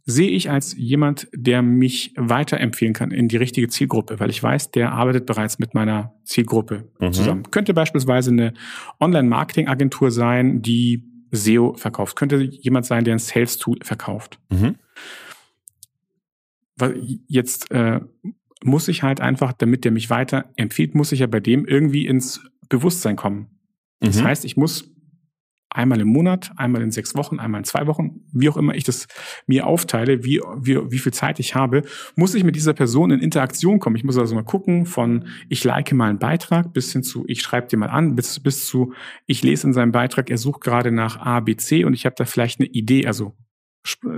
sehe ich als jemand, der mich weiterempfehlen kann in die richtige Zielgruppe, weil ich weiß, der arbeitet bereits mit meiner Zielgruppe mhm. zusammen. Könnte beispielsweise eine Online-Marketing-Agentur sein, die SEO verkauft. Könnte jemand sein, der ein Sales-Tool verkauft. Mhm. Jetzt äh, muss ich halt einfach, damit der mich weiter empfiehlt, muss ich ja bei dem irgendwie ins Bewusstsein kommen. Das mhm. heißt, ich muss einmal im Monat, einmal in sechs Wochen, einmal in zwei Wochen, wie auch immer ich das mir aufteile, wie, wie, wie viel Zeit ich habe, muss ich mit dieser Person in Interaktion kommen. Ich muss also mal gucken von ich like mal einen Beitrag bis hin zu ich schreibe dir mal an, bis, bis zu ich lese in seinem Beitrag, er sucht gerade nach A, B, C und ich habe da vielleicht eine Idee, also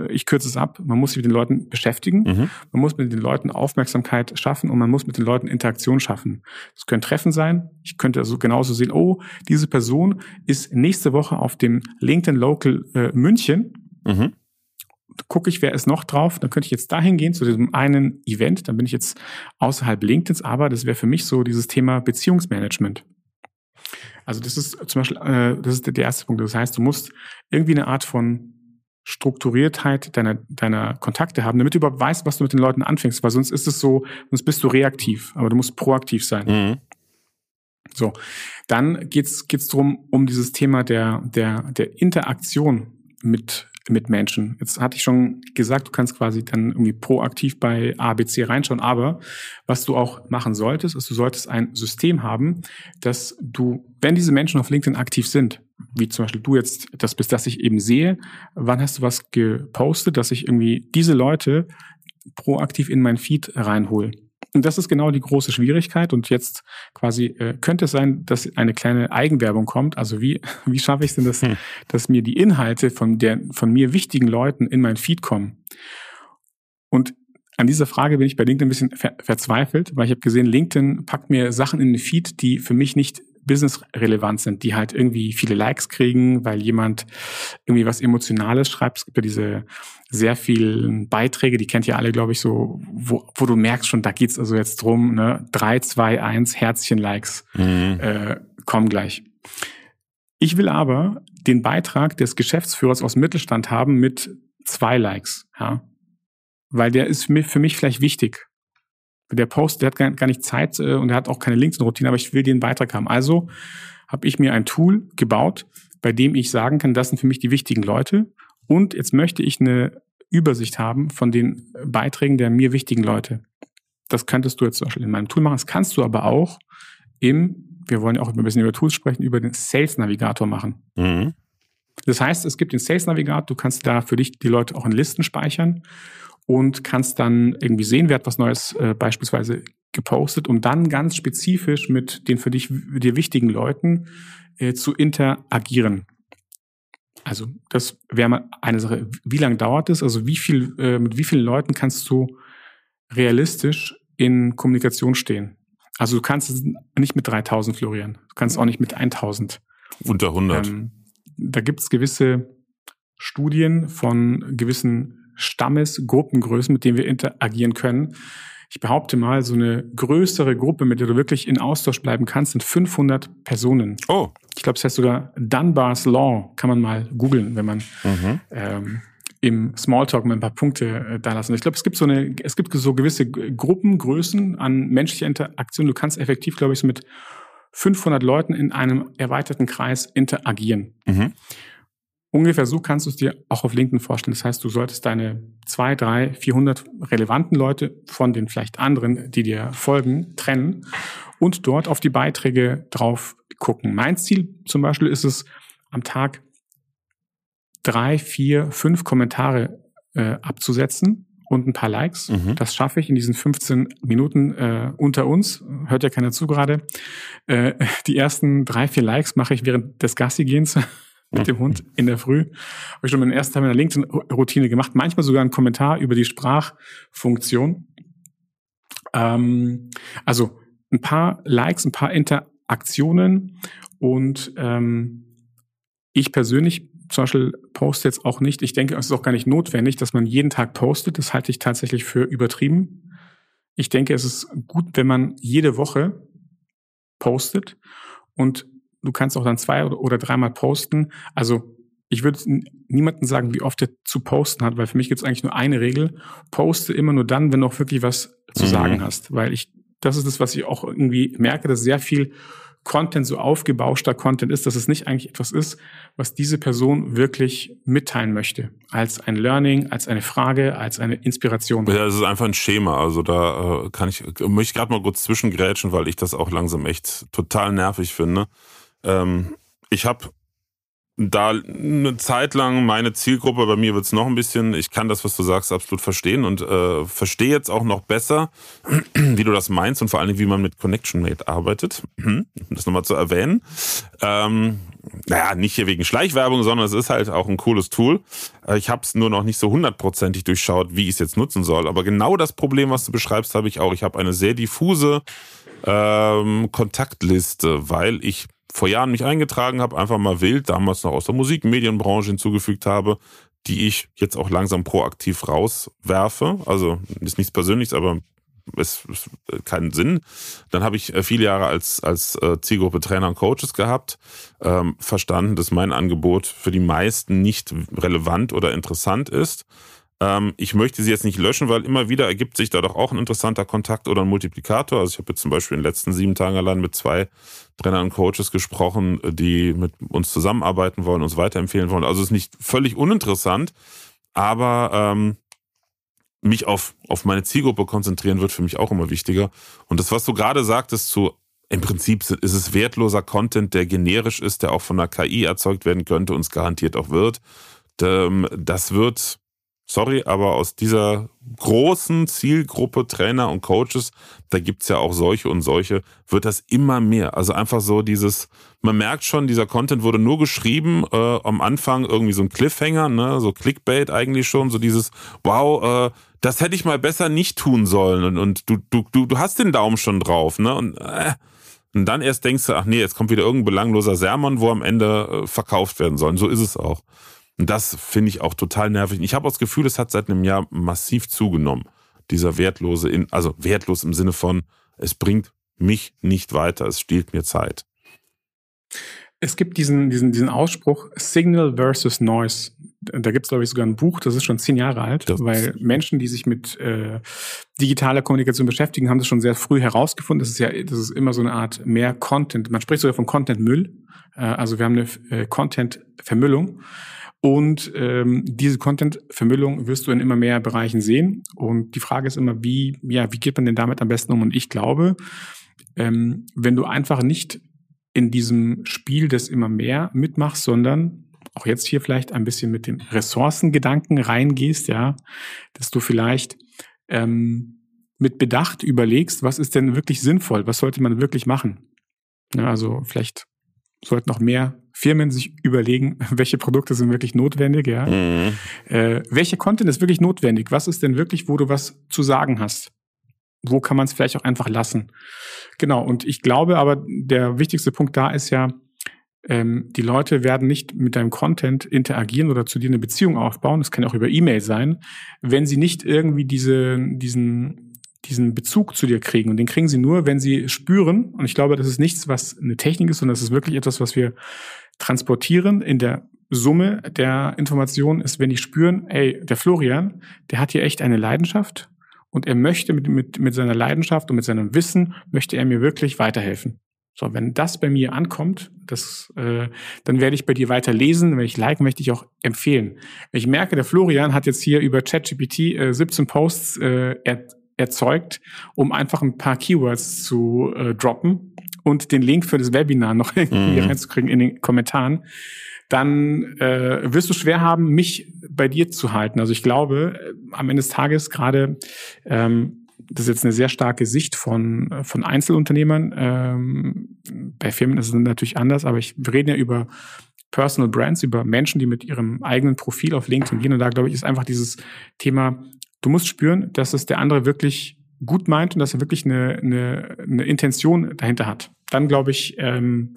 ich kürze es ab, man muss sich mit den Leuten beschäftigen, mhm. man muss mit den Leuten Aufmerksamkeit schaffen und man muss mit den Leuten Interaktion schaffen. Es können Treffen sein. Ich könnte also genauso sehen, oh, diese Person ist nächste Woche auf dem LinkedIn Local äh, München. Mhm. Gucke ich, wer ist noch drauf, dann könnte ich jetzt dahin gehen zu diesem einen Event, dann bin ich jetzt außerhalb LinkedIns, aber das wäre für mich so dieses Thema Beziehungsmanagement. Also das ist zum Beispiel, äh, das ist der erste Punkt. Das heißt, du musst irgendwie eine Art von Strukturiertheit deiner, deiner Kontakte haben, damit du überhaupt weißt, was du mit den Leuten anfängst, weil sonst ist es so, sonst bist du reaktiv, aber du musst proaktiv sein. Mhm. So, dann geht's geht's drum um dieses Thema der der der Interaktion mit mit Menschen. Jetzt hatte ich schon gesagt, du kannst quasi dann irgendwie proaktiv bei ABC reinschauen, aber was du auch machen solltest, ist, du solltest ein System haben, dass du, wenn diese Menschen auf LinkedIn aktiv sind, wie zum Beispiel du jetzt das bist, dass ich eben sehe, wann hast du was gepostet, dass ich irgendwie diese Leute proaktiv in mein Feed reinhole. Und das ist genau die große Schwierigkeit. Und jetzt quasi äh, könnte es sein, dass eine kleine Eigenwerbung kommt. Also wie, wie schaffe ich es denn, dass, hm. dass mir die Inhalte von, der, von mir wichtigen Leuten in mein Feed kommen? Und an dieser Frage bin ich bei LinkedIn ein bisschen ver verzweifelt, weil ich habe gesehen, LinkedIn packt mir Sachen in den Feed, die für mich nicht business-relevant sind, die halt irgendwie viele Likes kriegen, weil jemand irgendwie was Emotionales schreibt. Es gibt ja diese sehr vielen Beiträge, die kennt ihr alle, glaube ich, so, wo, wo du merkst schon, da geht's also jetzt drum, ne, drei, zwei, eins, Herzchen, Likes, mhm. äh, kommen gleich. Ich will aber den Beitrag des Geschäftsführers aus Mittelstand haben mit zwei Likes, ja. Weil der ist für mich vielleicht wichtig der Post, der hat gar, gar nicht Zeit äh, und er hat auch keine LinkedIn-Routine, aber ich will den Beitrag haben. Also habe ich mir ein Tool gebaut, bei dem ich sagen kann, das sind für mich die wichtigen Leute und jetzt möchte ich eine Übersicht haben von den Beiträgen der mir wichtigen Leute. Das könntest du jetzt zum Beispiel in meinem Tool machen. Das kannst du aber auch im, wir wollen ja auch ein bisschen über Tools sprechen, über den Sales Navigator machen. Mhm. Das heißt, es gibt den Sales Navigator, du kannst da für dich die Leute auch in Listen speichern und kannst dann irgendwie sehen, wer hat was Neues äh, beispielsweise gepostet, um dann ganz spezifisch mit den für dich dir wichtigen Leuten äh, zu interagieren. Also das wäre mal eine Sache. Wie lange dauert es? Also wie viel, äh, mit wie vielen Leuten kannst du realistisch in Kommunikation stehen? Also du kannst es nicht mit 3000 florieren. Du kannst auch nicht mit 1000. Unter 100. Ähm, da gibt es gewisse Studien von gewissen Stammesgruppengrößen, mit denen wir interagieren können. Ich behaupte mal, so eine größere Gruppe, mit der du wirklich in Austausch bleiben kannst, sind 500 Personen. Oh. Ich glaube, es heißt sogar Dunbar's Law, kann man mal googeln, wenn man mhm. ähm, im Smalltalk mal ein paar Punkte äh, da lassen. Ich glaube, es gibt so eine, es gibt so gewisse Gruppengrößen an menschlicher Interaktion. Du kannst effektiv, glaube ich, so mit 500 Leuten in einem erweiterten Kreis interagieren. Mhm. Ungefähr so kannst du es dir auch auf LinkedIn vorstellen. Das heißt, du solltest deine zwei, drei, 400 relevanten Leute von den vielleicht anderen, die dir folgen, trennen und dort auf die Beiträge drauf gucken. Mein Ziel zum Beispiel ist es, am Tag drei, vier, fünf Kommentare äh, abzusetzen und ein paar Likes. Mhm. Das schaffe ich in diesen 15 Minuten äh, unter uns. Hört ja keiner zu gerade. Äh, die ersten drei, vier Likes mache ich während des Gassi-Gehens mit dem Hund in der Früh. Habe ich schon meinen ersten Teil meiner LinkedIn-Routine gemacht. Manchmal sogar einen Kommentar über die Sprachfunktion. Ähm, also ein paar Likes, ein paar Interaktionen und ähm, ich persönlich zum Beispiel poste jetzt auch nicht. Ich denke, es ist auch gar nicht notwendig, dass man jeden Tag postet. Das halte ich tatsächlich für übertrieben. Ich denke, es ist gut, wenn man jede Woche postet und du kannst auch dann zwei oder, oder dreimal posten. Also ich würde niemandem sagen, wie oft er zu posten hat, weil für mich gibt es eigentlich nur eine Regel. Poste immer nur dann, wenn du auch wirklich was zu mhm. sagen hast. Weil ich, das ist das, was ich auch irgendwie merke, dass sehr viel Content so aufgebauschter Content ist, dass es nicht eigentlich etwas ist, was diese Person wirklich mitteilen möchte. Als ein Learning, als eine Frage, als eine Inspiration. Ja, es ist einfach ein Schema. Also da äh, kann ich, möchte ich gerade mal kurz zwischengrätschen, weil ich das auch langsam echt total nervig finde. Ähm, ich habe da eine Zeit lang meine Zielgruppe, bei mir wird's noch ein bisschen, ich kann das, was du sagst, absolut verstehen und äh, verstehe jetzt auch noch besser, wie du das meinst und vor allen Dingen, wie man mit Connection Mate arbeitet. um das nochmal zu erwähnen. Ähm, naja, nicht hier wegen Schleichwerbung, sondern es ist halt auch ein cooles Tool. Äh, ich habe es nur noch nicht so hundertprozentig durchschaut, wie ich es jetzt nutzen soll. Aber genau das Problem, was du beschreibst, habe ich auch. Ich habe eine sehr diffuse ähm, Kontaktliste, weil ich vor Jahren mich eingetragen habe, einfach mal wild, damals noch aus der Musikmedienbranche hinzugefügt habe, die ich jetzt auch langsam proaktiv rauswerfe. Also ist nichts Persönliches, aber es ist keinen Sinn. Dann habe ich äh, viele Jahre als, als äh, Zielgruppe Trainer und Coaches gehabt, ähm, verstanden, dass mein Angebot für die meisten nicht relevant oder interessant ist ähm, ich möchte sie jetzt nicht löschen, weil immer wieder ergibt sich da doch auch ein interessanter Kontakt oder ein Multiplikator. Also ich habe jetzt zum Beispiel in den letzten sieben Tagen allein mit zwei Trainern und Coaches gesprochen, die mit uns zusammenarbeiten wollen, uns weiterempfehlen wollen. Also es ist nicht völlig uninteressant, aber ähm, mich auf, auf meine Zielgruppe konzentrieren wird für mich auch immer wichtiger. Und das, was du gerade sagtest zu im Prinzip ist es wertloser Content, der generisch ist, der auch von der KI erzeugt werden könnte und es garantiert auch wird. Ähm, das wird sorry, aber aus dieser großen Zielgruppe Trainer und Coaches, da gibt's ja auch solche und solche, wird das immer mehr. Also einfach so dieses, man merkt schon, dieser Content wurde nur geschrieben, äh, am Anfang irgendwie so ein Cliffhanger, ne, so Clickbait eigentlich schon, so dieses, wow, äh, das hätte ich mal besser nicht tun sollen und, und du, du, du, du hast den Daumen schon drauf, ne, und, äh, und dann erst denkst du, ach nee, jetzt kommt wieder irgendein belangloser Sermon, wo am Ende äh, verkauft werden soll. Und so ist es auch. Und das finde ich auch total nervig. Ich habe das Gefühl, es hat seit einem Jahr massiv zugenommen. Dieser wertlose, in, also wertlos im Sinne von, es bringt mich nicht weiter, es stiehlt mir Zeit. Es gibt diesen, diesen, diesen Ausspruch Signal versus Noise. Da gibt es, glaube ich, sogar ein Buch, das ist schon zehn Jahre alt, das weil Menschen, die sich mit äh, digitaler Kommunikation beschäftigen, haben das schon sehr früh herausgefunden. Das ist ja, das ist immer so eine Art mehr Content. Man spricht sogar von Content-Müll. Äh, also wir haben eine äh, Content-Vermüllung. Und ähm, diese Content-Vermüllung wirst du in immer mehr Bereichen sehen. Und die Frage ist immer, wie, ja, wie geht man denn damit am besten um? Und ich glaube, ähm, wenn du einfach nicht in diesem Spiel des immer mehr mitmachst, sondern auch jetzt hier vielleicht ein bisschen mit dem Ressourcengedanken reingehst, ja, dass du vielleicht ähm, mit Bedacht überlegst, was ist denn wirklich sinnvoll, was sollte man wirklich machen. Ja, also vielleicht sollten noch mehr Firmen sich überlegen, welche Produkte sind wirklich notwendig, ja. Mhm. Äh, welcher Content ist wirklich notwendig? Was ist denn wirklich, wo du was zu sagen hast? Wo kann man es vielleicht auch einfach lassen? Genau, und ich glaube aber, der wichtigste Punkt da ist ja, ähm, die Leute werden nicht mit deinem Content interagieren oder zu dir eine Beziehung aufbauen, das kann auch über E-Mail sein, wenn sie nicht irgendwie diese, diesen, diesen Bezug zu dir kriegen. Und den kriegen sie nur, wenn sie spüren, und ich glaube, das ist nichts, was eine Technik ist, sondern das ist wirklich etwas, was wir transportieren in der Summe der Informationen, ist, wenn die spüren, ey, der Florian, der hat hier echt eine Leidenschaft und er möchte mit, mit, mit seiner Leidenschaft und mit seinem Wissen, möchte er mir wirklich weiterhelfen. So, wenn das bei mir ankommt, das, äh, dann werde ich bei dir weiter lesen, wenn ich liken, möchte ich auch empfehlen. Wenn ich merke, der Florian hat jetzt hier über ChatGPT äh, 17 Posts äh, er, erzeugt, um einfach ein paar Keywords zu äh, droppen und den Link für das Webinar noch irgendwie mhm. reinzukriegen in den Kommentaren, dann äh, wirst du schwer haben, mich bei dir zu halten. Also ich glaube, äh, am Ende des Tages gerade ähm, das ist jetzt eine sehr starke Sicht von, von Einzelunternehmern. Ähm, bei Firmen ist es natürlich anders, aber ich, wir reden ja über Personal Brands, über Menschen, die mit ihrem eigenen Profil auf LinkedIn gehen. Und da, glaube ich, ist einfach dieses Thema, du musst spüren, dass es der andere wirklich gut meint und dass er wirklich eine, eine, eine Intention dahinter hat. Dann, glaube ich, ähm,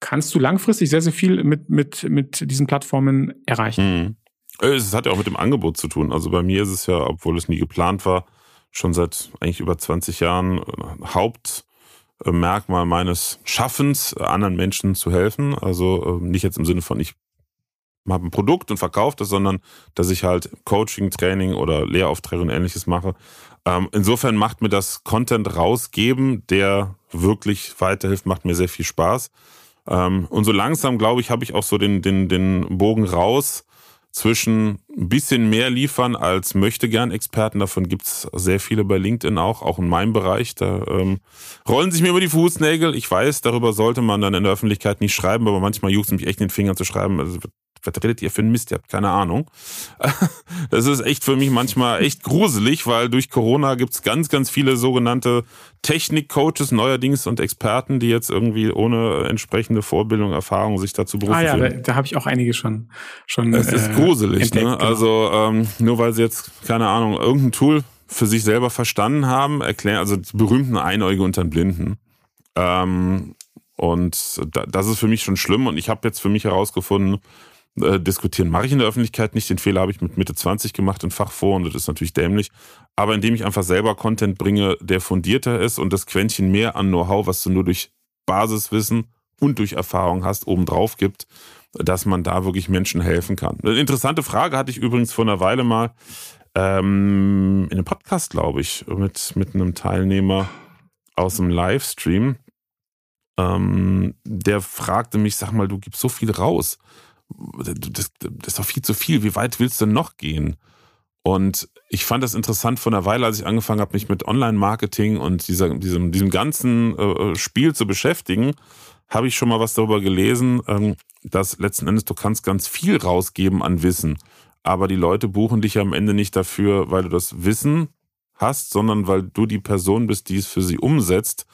kannst du langfristig sehr, sehr viel mit, mit, mit diesen Plattformen erreichen. Mhm. Es hat ja auch mit dem Angebot zu tun. Also bei mir ist es ja, obwohl es nie geplant war, schon seit eigentlich über 20 Jahren äh, Hauptmerkmal meines Schaffens, anderen Menschen zu helfen. Also äh, nicht jetzt im Sinne von, ich habe ein Produkt und verkaufe das, sondern dass ich halt Coaching, Training oder Lehraufträge und ähnliches mache. Ähm, insofern macht mir das Content rausgeben, der wirklich weiterhilft, macht mir sehr viel Spaß. Ähm, und so langsam, glaube ich, habe ich auch so den, den, den Bogen raus zwischen ein bisschen mehr liefern als möchte gern Experten. Davon gibt's sehr viele bei LinkedIn auch, auch in meinem Bereich. Da ähm, rollen sich mir über die Fußnägel. Ich weiß, darüber sollte man dann in der Öffentlichkeit nicht schreiben, aber manchmal juckt es mich echt in den Fingern zu schreiben. Also was redet ihr für ein Mist? Ihr habt keine Ahnung. Das ist echt für mich manchmal echt gruselig, weil durch Corona gibt's ganz, ganz viele sogenannte Technik-Coaches neuerdings und Experten, die jetzt irgendwie ohne entsprechende Vorbildung, Erfahrung sich dazu berufen. Ah ja, da, da habe ich auch einige schon. schon es ist äh, gruselig, entdeckt, ne? Genau. Also ähm, nur weil sie jetzt, keine Ahnung, irgendein Tool für sich selber verstanden haben, erklären, also die berühmten Einäuge unter den Blinden. Ähm, und das ist für mich schon schlimm und ich habe jetzt für mich herausgefunden, äh, diskutieren mache ich in der Öffentlichkeit nicht. Den Fehler habe ich mit Mitte 20 gemacht in Fach vor und das ist natürlich dämlich. Aber indem ich einfach selber Content bringe, der fundierter ist und das Quäntchen mehr an Know-how, was du nur durch Basiswissen und durch Erfahrung hast, obendrauf gibt, dass man da wirklich Menschen helfen kann. Eine interessante Frage hatte ich übrigens vor einer Weile mal ähm, in einem Podcast, glaube ich, mit, mit einem Teilnehmer aus dem Livestream. Ähm, der fragte mich, sag mal, du gibst so viel raus das, das ist doch viel zu viel. Wie weit willst du noch gehen? Und ich fand das interessant von einer Weile, als ich angefangen habe, mich mit Online-Marketing und dieser, diesem, diesem ganzen äh, Spiel zu beschäftigen, habe ich schon mal was darüber gelesen, ähm, dass letzten Endes du kannst ganz viel rausgeben an Wissen. Aber die Leute buchen dich am Ende nicht dafür, weil du das Wissen hast, sondern weil du die Person bist, die es für sie umsetzt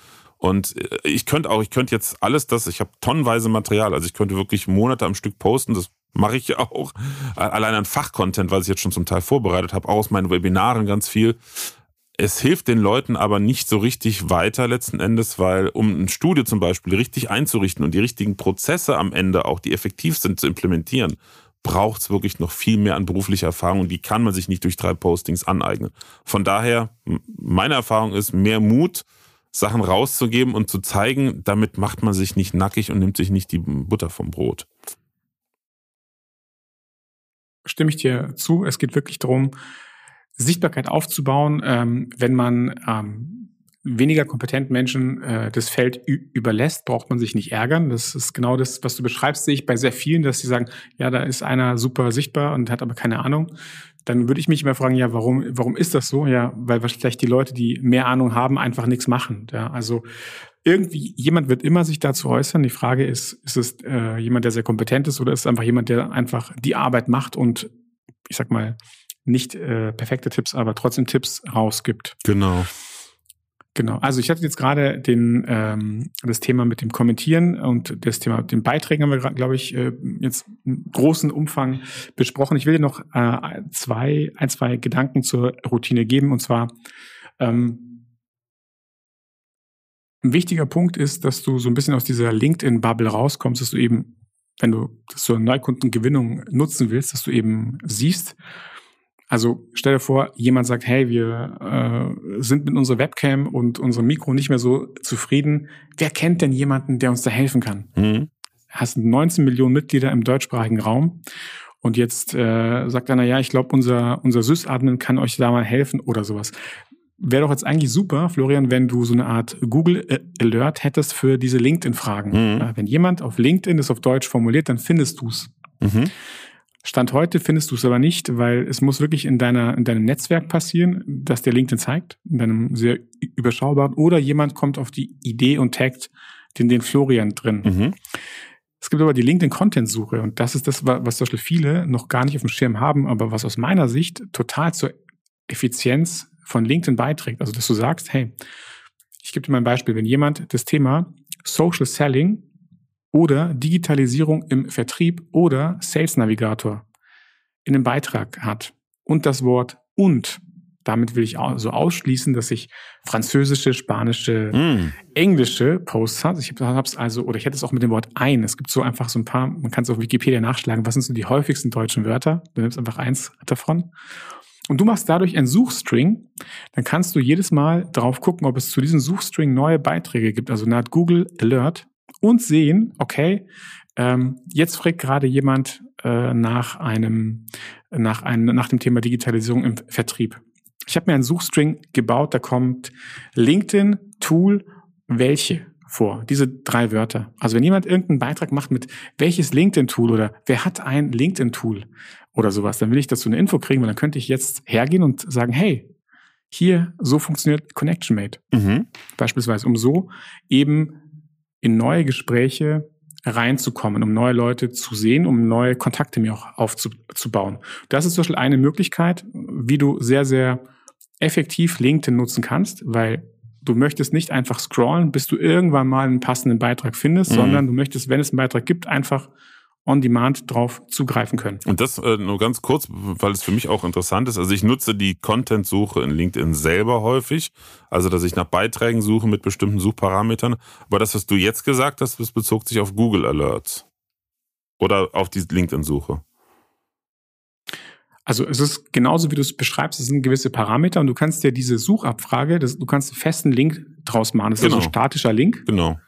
und äh, ich könnte auch, ich könnte jetzt alles das, ich habe tonnenweise Material, also ich könnte wirklich Monate am Stück posten, das mache ich ja auch. Allein an Fachcontent, weil ich jetzt schon zum Teil vorbereitet habe, auch aus meinen Webinaren ganz viel. Es hilft den Leuten aber nicht so richtig weiter letzten Endes, weil um ein Studio zum Beispiel richtig einzurichten und die richtigen Prozesse am Ende auch, die effektiv sind, zu implementieren, braucht es wirklich noch viel mehr an beruflicher Erfahrung und die kann man sich nicht durch drei Postings aneignen. Von daher, meine Erfahrung ist mehr Mut, Sachen rauszugeben und zu zeigen, damit macht man sich nicht nackig und nimmt sich nicht die Butter vom Brot. Stimme ich dir zu. Es geht wirklich darum, Sichtbarkeit aufzubauen, ähm, wenn man ähm, weniger kompetenten Menschen äh, das Feld überlässt, braucht man sich nicht ärgern. Das ist genau das, was du beschreibst, sehe ich bei sehr vielen, dass sie sagen, ja, da ist einer super sichtbar und hat aber keine Ahnung. Dann würde ich mich immer fragen, ja, warum, warum ist das so? Ja, weil vielleicht die Leute, die mehr Ahnung haben, einfach nichts machen. Ja, also irgendwie, jemand wird immer sich dazu äußern. Die Frage ist, ist es äh, jemand, der sehr kompetent ist oder ist es einfach jemand, der einfach die Arbeit macht und ich sag mal, nicht äh, perfekte Tipps, aber trotzdem Tipps rausgibt. Genau. Genau, also ich hatte jetzt gerade den ähm, das Thema mit dem Kommentieren und das Thema mit den Beiträgen haben wir gerade, glaube ich, äh, jetzt im großen Umfang besprochen. Ich will dir noch äh, zwei, ein, zwei Gedanken zur Routine geben. Und zwar ähm, ein wichtiger Punkt ist, dass du so ein bisschen aus dieser LinkedIn-Bubble rauskommst, dass du eben, wenn du zur Neukundengewinnung nutzen willst, dass du eben siehst, also stell dir vor, jemand sagt, hey, wir äh, sind mit unserer Webcam und unserem Mikro nicht mehr so zufrieden. Wer kennt denn jemanden, der uns da helfen kann? Mhm. Hast 19 Millionen Mitglieder im deutschsprachigen Raum und jetzt äh, sagt einer, ja, ich glaube, unser, unser Sys-Admin kann euch da mal helfen oder sowas. Wäre doch jetzt eigentlich super, Florian, wenn du so eine Art Google Alert hättest für diese LinkedIn-Fragen. Mhm. Wenn jemand auf LinkedIn das auf Deutsch formuliert, dann findest du es. Mhm. Stand heute findest du es aber nicht, weil es muss wirklich in deiner in deinem Netzwerk passieren, dass der LinkedIn zeigt, in deinem sehr überschaubaren, oder jemand kommt auf die Idee und taggt den, den Florian drin. Mhm. Es gibt aber die LinkedIn-Content-Suche und das ist das, was zum Beispiel viele noch gar nicht auf dem Schirm haben, aber was aus meiner Sicht total zur Effizienz von LinkedIn beiträgt. Also, dass du sagst, hey, ich gebe dir mal ein Beispiel, wenn jemand das Thema Social Selling oder Digitalisierung im Vertrieb oder Sales Navigator in einem Beitrag hat und das Wort und damit will ich so ausschließen, dass ich französische, spanische, mm. englische Posts habe. Ich habe es also, oder ich hätte es auch mit dem Wort ein. Es gibt so einfach so ein paar, man kann es auf Wikipedia nachschlagen, was sind so die häufigsten deutschen Wörter. Du nimmst einfach eins davon. Und du machst dadurch einen Suchstring, dann kannst du jedes Mal drauf gucken, ob es zu diesem Suchstring neue Beiträge gibt. Also eine Art Google Alert und sehen, okay, ähm, jetzt fragt gerade jemand äh, nach einem, nach einem, nach dem Thema Digitalisierung im Vertrieb. Ich habe mir einen Suchstring gebaut, da kommt LinkedIn, Tool, welche vor. Diese drei Wörter. Also wenn jemand irgendeinen Beitrag macht mit welches LinkedIn-Tool oder wer hat ein LinkedIn-Tool oder sowas, dann will ich dazu eine Info kriegen, weil dann könnte ich jetzt hergehen und sagen, hey, hier, so funktioniert Connection Mate. Mhm. Beispielsweise, um so eben in neue Gespräche reinzukommen, um neue Leute zu sehen, um neue Kontakte mir auch aufzubauen. Das ist zum Beispiel eine Möglichkeit, wie du sehr, sehr effektiv LinkedIn nutzen kannst, weil du möchtest nicht einfach scrollen, bis du irgendwann mal einen passenden Beitrag findest, mhm. sondern du möchtest, wenn es einen Beitrag gibt, einfach on demand drauf zugreifen können. Und das äh, nur ganz kurz, weil es für mich auch interessant ist. Also ich nutze die Content-Suche in LinkedIn selber häufig, also dass ich nach Beiträgen suche mit bestimmten Suchparametern. Aber das, was du jetzt gesagt hast, das bezog sich auf Google Alerts oder auf die LinkedIn-Suche. Also es ist genauso, wie du es beschreibst, es sind gewisse Parameter und du kannst dir diese Suchabfrage, das, du kannst einen festen Link draus machen. Das ist genau. also ein statischer Link. Genau.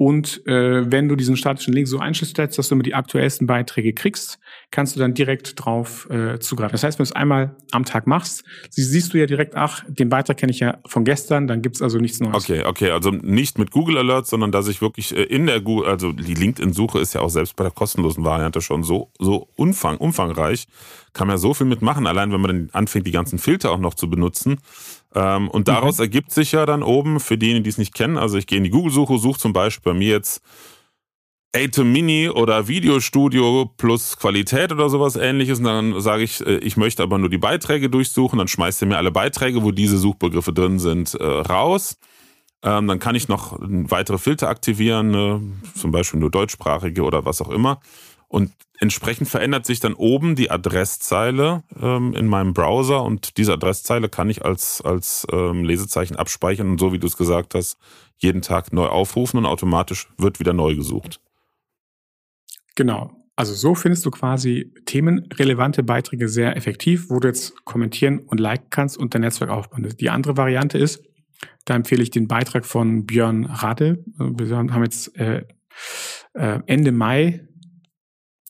Und äh, wenn du diesen statischen Link so einstellst, dass du immer die aktuellsten Beiträge kriegst, kannst du dann direkt drauf äh, zugreifen. Das heißt, wenn du es einmal am Tag machst, siehst du ja direkt, ach, den Beitrag kenne ich ja von gestern, dann gibt's also nichts Neues. Okay, okay, also nicht mit Google Alerts, sondern dass ich wirklich äh, in der Google, also die LinkedIn-Suche ist ja auch selbst bei der kostenlosen Variante schon so, so umfang, umfangreich, kann man ja so viel mitmachen, allein wenn man dann anfängt, die ganzen Filter auch noch zu benutzen. Ähm, und daraus mhm. ergibt sich ja dann oben, für diejenigen, die es nicht kennen, also ich gehe in die Google-Suche, suche zum Beispiel bei mir jetzt Atem Mini oder Videostudio plus Qualität oder sowas ähnliches. Und dann sage ich, äh, ich möchte aber nur die Beiträge durchsuchen. Dann schmeißt er mir alle Beiträge, wo diese Suchbegriffe drin sind, äh, raus. Ähm, dann kann ich noch weitere Filter aktivieren, ne? zum Beispiel nur deutschsprachige oder was auch immer. Und entsprechend verändert sich dann oben die Adresszeile ähm, in meinem Browser und diese Adresszeile kann ich als, als ähm, Lesezeichen abspeichern und so wie du es gesagt hast, jeden Tag neu aufrufen und automatisch wird wieder neu gesucht. Genau. Also so findest du quasi themenrelevante Beiträge sehr effektiv, wo du jetzt kommentieren und liken kannst und dein Netzwerk aufbauen. Die andere Variante ist, Da empfehle ich den Beitrag von Björn Rade. Wir haben jetzt äh, äh, Ende Mai,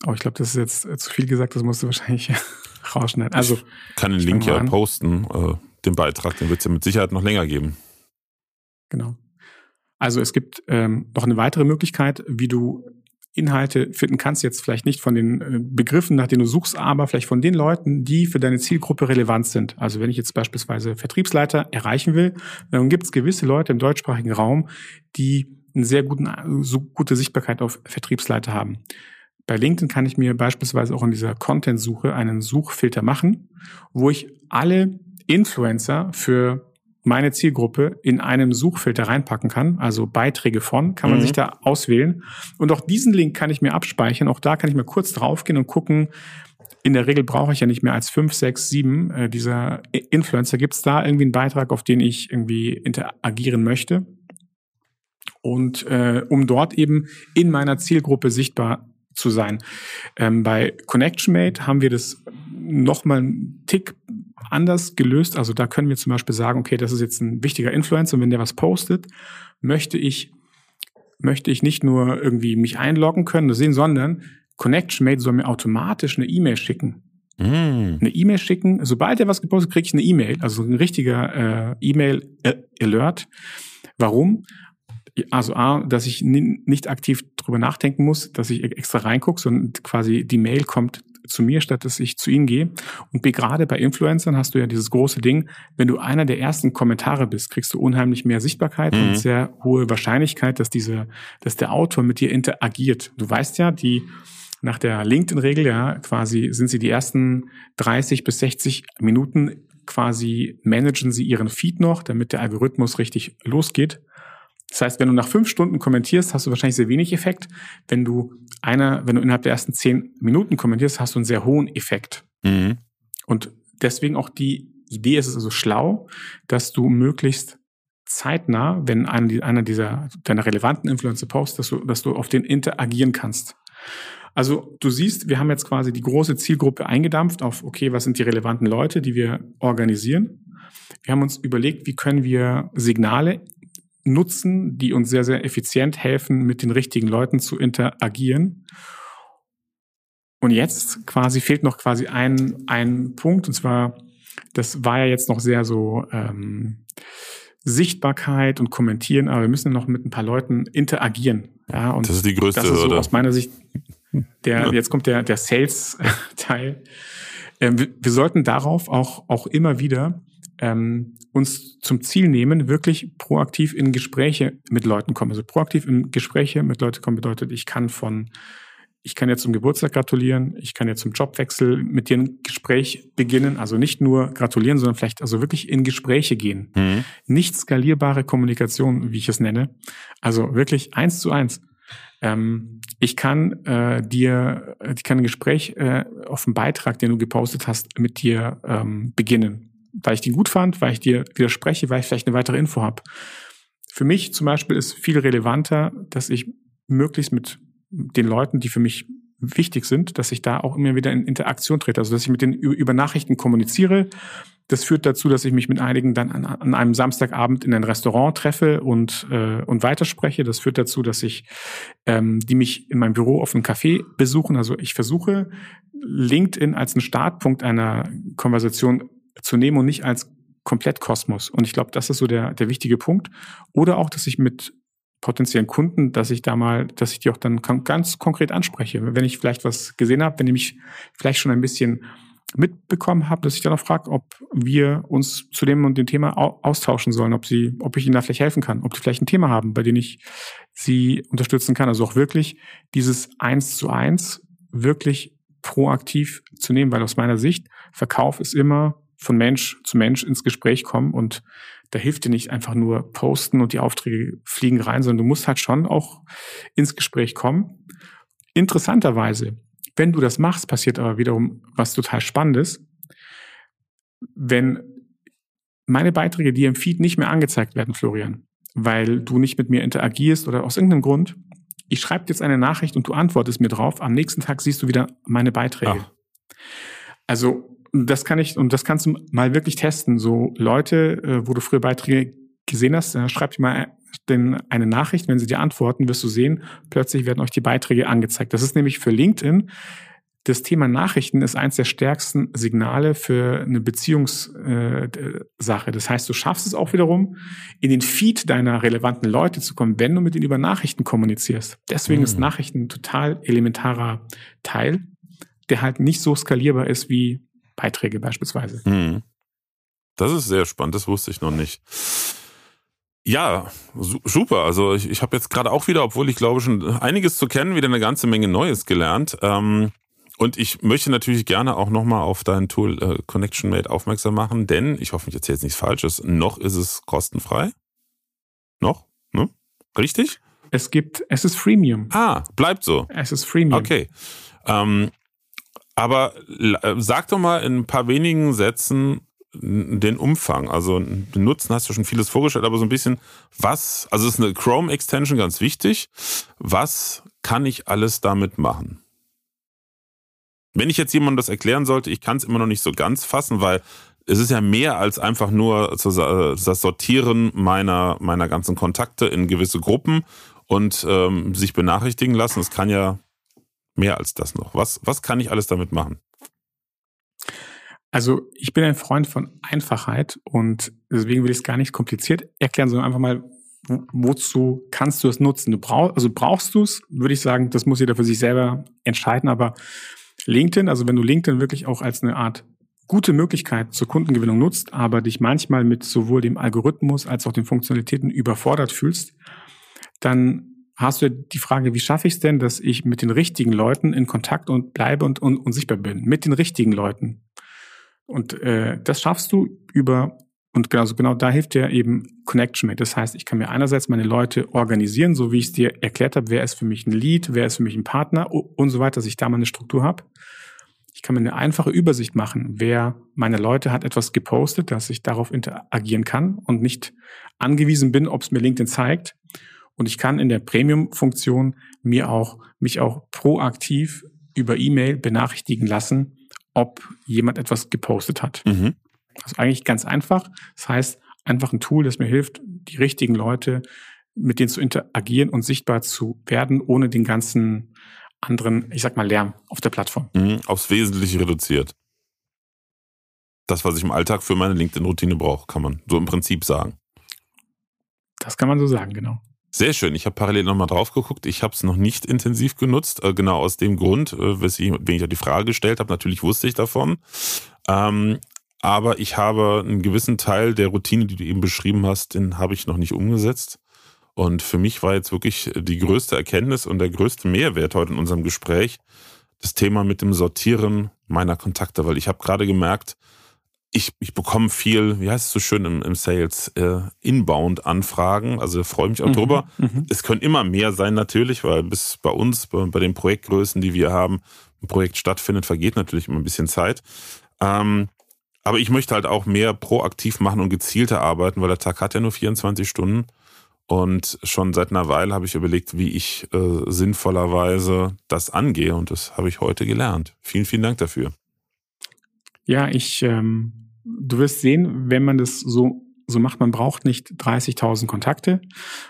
oh, ich glaube, das ist jetzt äh, zu viel gesagt, das musst du wahrscheinlich rausschneiden. Also, ich kann den Link ja posten, äh, den Beitrag, den wird es ja mit Sicherheit noch länger geben. Genau. Also es gibt ähm, noch eine weitere Möglichkeit, wie du Inhalte finden kannst, jetzt vielleicht nicht von den äh, Begriffen, nach denen du suchst, aber vielleicht von den Leuten, die für deine Zielgruppe relevant sind. Also wenn ich jetzt beispielsweise Vertriebsleiter erreichen will, dann gibt es gewisse Leute im deutschsprachigen Raum, die eine sehr guten, so gute Sichtbarkeit auf Vertriebsleiter haben. Bei LinkedIn kann ich mir beispielsweise auch in dieser Content-Suche einen Suchfilter machen, wo ich alle Influencer für meine Zielgruppe in einem Suchfilter reinpacken kann, also Beiträge von, kann man mhm. sich da auswählen. Und auch diesen Link kann ich mir abspeichern. Auch da kann ich mir kurz draufgehen und gucken. In der Regel brauche ich ja nicht mehr als fünf, sechs, sieben äh, dieser Influencer. Gibt es da irgendwie einen Beitrag, auf den ich irgendwie interagieren möchte? Und äh, um dort eben in meiner Zielgruppe sichtbar zu sein. Ähm, bei ConnectionMate haben wir das nochmal einen Tick anders gelöst. Also da können wir zum Beispiel sagen, okay, das ist jetzt ein wichtiger Influencer und wenn der was postet, möchte ich, möchte ich nicht nur irgendwie mich einloggen können, sehen, sondern ConnectionMate soll mir automatisch eine E-Mail schicken. Mm. Eine E-Mail schicken. Sobald er was gepostet, kriege ich eine E-Mail, also ein richtiger äh, E-Mail-Alert. Warum? Also A, dass ich nicht aktiv drüber nachdenken muss, dass ich extra reingucke, sondern quasi die Mail kommt zu mir, statt dass ich zu ihnen gehe. Und B, gerade bei Influencern hast du ja dieses große Ding, wenn du einer der ersten Kommentare bist, kriegst du unheimlich mehr Sichtbarkeit mhm. und sehr hohe Wahrscheinlichkeit, dass diese, dass der Autor mit dir interagiert. Du weißt ja, die nach der LinkedIn-Regel, ja, quasi sind sie die ersten 30 bis 60 Minuten quasi managen sie ihren Feed noch, damit der Algorithmus richtig losgeht. Das heißt, wenn du nach fünf Stunden kommentierst, hast du wahrscheinlich sehr wenig Effekt. Wenn du einer, wenn du innerhalb der ersten zehn Minuten kommentierst, hast du einen sehr hohen Effekt. Mhm. Und deswegen auch die Idee ist es also schlau, dass du möglichst zeitnah, wenn einer dieser deiner relevanten Influencer postet, dass du, dass du auf den interagieren kannst. Also du siehst, wir haben jetzt quasi die große Zielgruppe eingedampft auf, okay, was sind die relevanten Leute, die wir organisieren. Wir haben uns überlegt, wie können wir Signale nutzen, die uns sehr, sehr effizient helfen, mit den richtigen Leuten zu interagieren. Und jetzt quasi fehlt noch quasi ein, ein Punkt, und zwar, das war ja jetzt noch sehr so ähm, Sichtbarkeit und Kommentieren, aber wir müssen noch mit ein paar Leuten interagieren. Ja, und das ist die größte das ist so aus meiner Sicht, der, ja. jetzt kommt der, der Sales-Teil. Ähm, wir, wir sollten darauf auch, auch immer wieder ähm, uns zum Ziel nehmen, wirklich proaktiv in Gespräche mit Leuten kommen. Also proaktiv in Gespräche mit Leuten kommen bedeutet, ich kann von, ich kann jetzt zum Geburtstag gratulieren, ich kann jetzt zum Jobwechsel mit dir ein Gespräch beginnen, also nicht nur gratulieren, sondern vielleicht also wirklich in Gespräche gehen. Mhm. Nicht skalierbare Kommunikation, wie ich es nenne. Also wirklich eins zu eins. Ähm, ich kann äh, dir, ich kann ein Gespräch äh, auf einen Beitrag, den du gepostet hast, mit dir ähm, beginnen weil ich den gut fand, weil ich dir widerspreche, weil ich vielleicht eine weitere Info habe. Für mich zum Beispiel ist viel relevanter, dass ich möglichst mit den Leuten, die für mich wichtig sind, dass ich da auch immer wieder in Interaktion trete. Also dass ich mit denen über Nachrichten kommuniziere. Das führt dazu, dass ich mich mit einigen dann an, an einem Samstagabend in ein Restaurant treffe und, äh, und weiterspreche. Das führt dazu, dass ich ähm, die mich in meinem Büro auf einem Café besuchen. Also ich versuche LinkedIn als einen Startpunkt einer Konversation zu nehmen und nicht als Komplettkosmos. Und ich glaube, das ist so der, der wichtige Punkt. Oder auch, dass ich mit potenziellen Kunden, dass ich da mal, dass ich die auch dann ganz konkret anspreche. Wenn ich vielleicht was gesehen habe, wenn ich mich vielleicht schon ein bisschen mitbekommen habe, dass ich dann auch frage, ob wir uns zu dem und dem Thema austauschen sollen, ob sie, ob ich ihnen da vielleicht helfen kann, ob die vielleicht ein Thema haben, bei dem ich sie unterstützen kann. Also auch wirklich dieses Eins zu eins wirklich proaktiv zu nehmen, weil aus meiner Sicht Verkauf ist immer von Mensch zu Mensch ins Gespräch kommen und da hilft dir nicht einfach nur posten und die Aufträge fliegen rein, sondern du musst halt schon auch ins Gespräch kommen. Interessanterweise, wenn du das machst, passiert aber wiederum was total Spannendes. Wenn meine Beiträge dir im Feed nicht mehr angezeigt werden, Florian, weil du nicht mit mir interagierst oder aus irgendeinem Grund, ich schreibe jetzt eine Nachricht und du antwortest mir drauf, am nächsten Tag siehst du wieder meine Beiträge. Ach. Also das kann ich, und das kannst du mal wirklich testen. So Leute, äh, wo du früher Beiträge gesehen hast, dann schreibt mal denn eine Nachricht, wenn sie dir antworten, wirst du sehen, plötzlich werden euch die Beiträge angezeigt. Das ist nämlich für LinkedIn das Thema Nachrichten ist eins der stärksten Signale für eine Beziehungssache. Äh, das heißt, du schaffst es auch wiederum, in den Feed deiner relevanten Leute zu kommen, wenn du mit ihnen über Nachrichten kommunizierst. Deswegen mhm. ist Nachrichten ein total elementarer Teil, der halt nicht so skalierbar ist wie Beiträge beispielsweise. Mhm. Das ist sehr spannend, das wusste ich noch nicht. Ja, super. Also ich, ich habe jetzt gerade auch wieder, obwohl ich glaube schon einiges zu kennen, wieder eine ganze Menge Neues gelernt. Ähm, und ich möchte natürlich gerne auch nochmal auf dein Tool äh, Connection Mate aufmerksam machen, denn ich hoffe, ich erzähle jetzt nichts Falsches. Noch ist es kostenfrei. Noch? Ne? Richtig? Es gibt, es ist Freemium. Ah, bleibt so. Es ist Freemium. Okay. Ähm, aber äh, sag doch mal in ein paar wenigen Sätzen den Umfang. Also den Nutzen hast du schon vieles vorgestellt, aber so ein bisschen, was, also ist eine Chrome-Extension ganz wichtig. Was kann ich alles damit machen? Wenn ich jetzt jemandem das erklären sollte, ich kann es immer noch nicht so ganz fassen, weil es ist ja mehr als einfach nur das Sortieren meiner, meiner ganzen Kontakte in gewisse Gruppen und ähm, sich benachrichtigen lassen. Es kann ja mehr als das noch. Was, was kann ich alles damit machen? Also ich bin ein Freund von Einfachheit und deswegen will ich es gar nicht kompliziert erklären, sondern einfach mal, wozu kannst du es nutzen? Du brauchst, also brauchst du es, würde ich sagen, das muss jeder für sich selber entscheiden, aber LinkedIn, also wenn du LinkedIn wirklich auch als eine Art gute Möglichkeit zur Kundengewinnung nutzt, aber dich manchmal mit sowohl dem Algorithmus als auch den Funktionalitäten überfordert fühlst, dann hast du die Frage, wie schaffe ich es denn, dass ich mit den richtigen Leuten in Kontakt und bleibe und, und, und sichtbar bin? Mit den richtigen Leuten. Und äh, das schaffst du über, und genau, genau da hilft dir eben Connection Mate. Das heißt, ich kann mir einerseits meine Leute organisieren, so wie ich es dir erklärt habe, wer ist für mich ein Lead, wer ist für mich ein Partner und so weiter, dass ich da mal eine Struktur habe. Ich kann mir eine einfache Übersicht machen, wer meine Leute hat etwas gepostet, dass ich darauf interagieren kann und nicht angewiesen bin, ob es mir LinkedIn zeigt. Und ich kann in der Premium-Funktion mir auch, mich auch proaktiv über E-Mail benachrichtigen lassen, ob jemand etwas gepostet hat. Mhm. Also eigentlich ganz einfach. Das heißt, einfach ein Tool, das mir hilft, die richtigen Leute mit denen zu interagieren und sichtbar zu werden, ohne den ganzen anderen, ich sag mal, Lärm auf der Plattform. Mhm, aufs Wesentliche reduziert. Das, was ich im Alltag für meine LinkedIn-Routine brauche, kann man so im Prinzip sagen. Das kann man so sagen, genau. Sehr schön. Ich habe parallel nochmal drauf geguckt. Ich habe es noch nicht intensiv genutzt. Äh, genau aus dem Grund, äh, weswegen ich ja die Frage gestellt habe. Natürlich wusste ich davon. Ähm, aber ich habe einen gewissen Teil der Routine, die du eben beschrieben hast, den habe ich noch nicht umgesetzt. Und für mich war jetzt wirklich die größte Erkenntnis und der größte Mehrwert heute in unserem Gespräch das Thema mit dem Sortieren meiner Kontakte, weil ich habe gerade gemerkt, ich, ich bekomme viel, wie heißt es so schön im, im Sales, äh, Inbound-Anfragen. Also freue mich auch mhm, drüber. Mhm. Es können immer mehr sein natürlich, weil bis bei uns, bei, bei, den Projektgrößen, die wir haben, ein Projekt stattfindet, vergeht natürlich immer ein bisschen Zeit. Ähm, aber ich möchte halt auch mehr proaktiv machen und gezielter arbeiten, weil der Tag hat ja nur 24 Stunden. Und schon seit einer Weile habe ich überlegt, wie ich äh, sinnvollerweise das angehe. Und das habe ich heute gelernt. Vielen, vielen Dank dafür. Ja, ich, ähm, du wirst sehen, wenn man das so, so macht, man braucht nicht 30.000 Kontakte.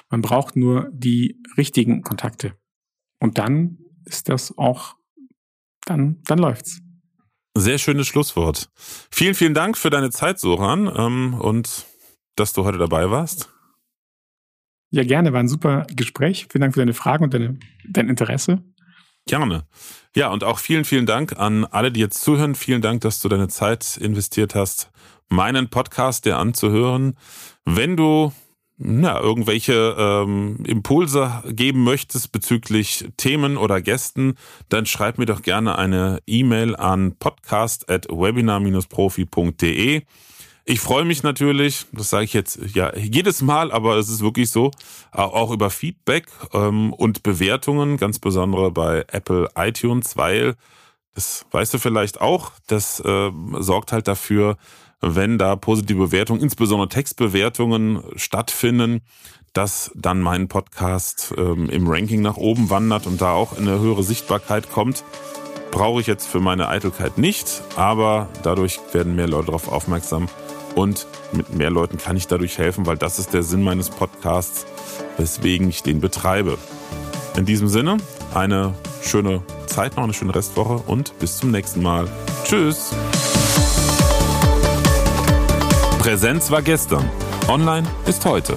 Man braucht nur die richtigen Kontakte. Und dann ist das auch, dann, dann läuft's. Sehr schönes Schlusswort. Vielen, vielen Dank für deine Zeit, Soran, ähm, und dass du heute dabei warst. Ja, gerne, war ein super Gespräch. Vielen Dank für deine Fragen und deine, dein Interesse. Gerne. Ja, und auch vielen, vielen Dank an alle, die jetzt zuhören. Vielen Dank, dass du deine Zeit investiert hast, meinen Podcast dir anzuhören. Wenn du na, irgendwelche ähm, Impulse geben möchtest bezüglich Themen oder Gästen, dann schreib mir doch gerne eine E-Mail an podcast.webinar-profi.de. Ich freue mich natürlich, das sage ich jetzt ja jedes Mal, aber es ist wirklich so, auch über Feedback ähm, und Bewertungen, ganz besonders bei Apple iTunes, weil, das weißt du vielleicht auch, das äh, sorgt halt dafür, wenn da positive Bewertungen, insbesondere Textbewertungen stattfinden, dass dann mein Podcast ähm, im Ranking nach oben wandert und da auch in eine höhere Sichtbarkeit kommt. Brauche ich jetzt für meine Eitelkeit nicht, aber dadurch werden mehr Leute darauf aufmerksam und mit mehr Leuten kann ich dadurch helfen, weil das ist der Sinn meines Podcasts, weswegen ich den betreibe. In diesem Sinne, eine schöne Zeit noch, eine schöne Restwoche und bis zum nächsten Mal. Tschüss! Präsenz war gestern. Online ist heute.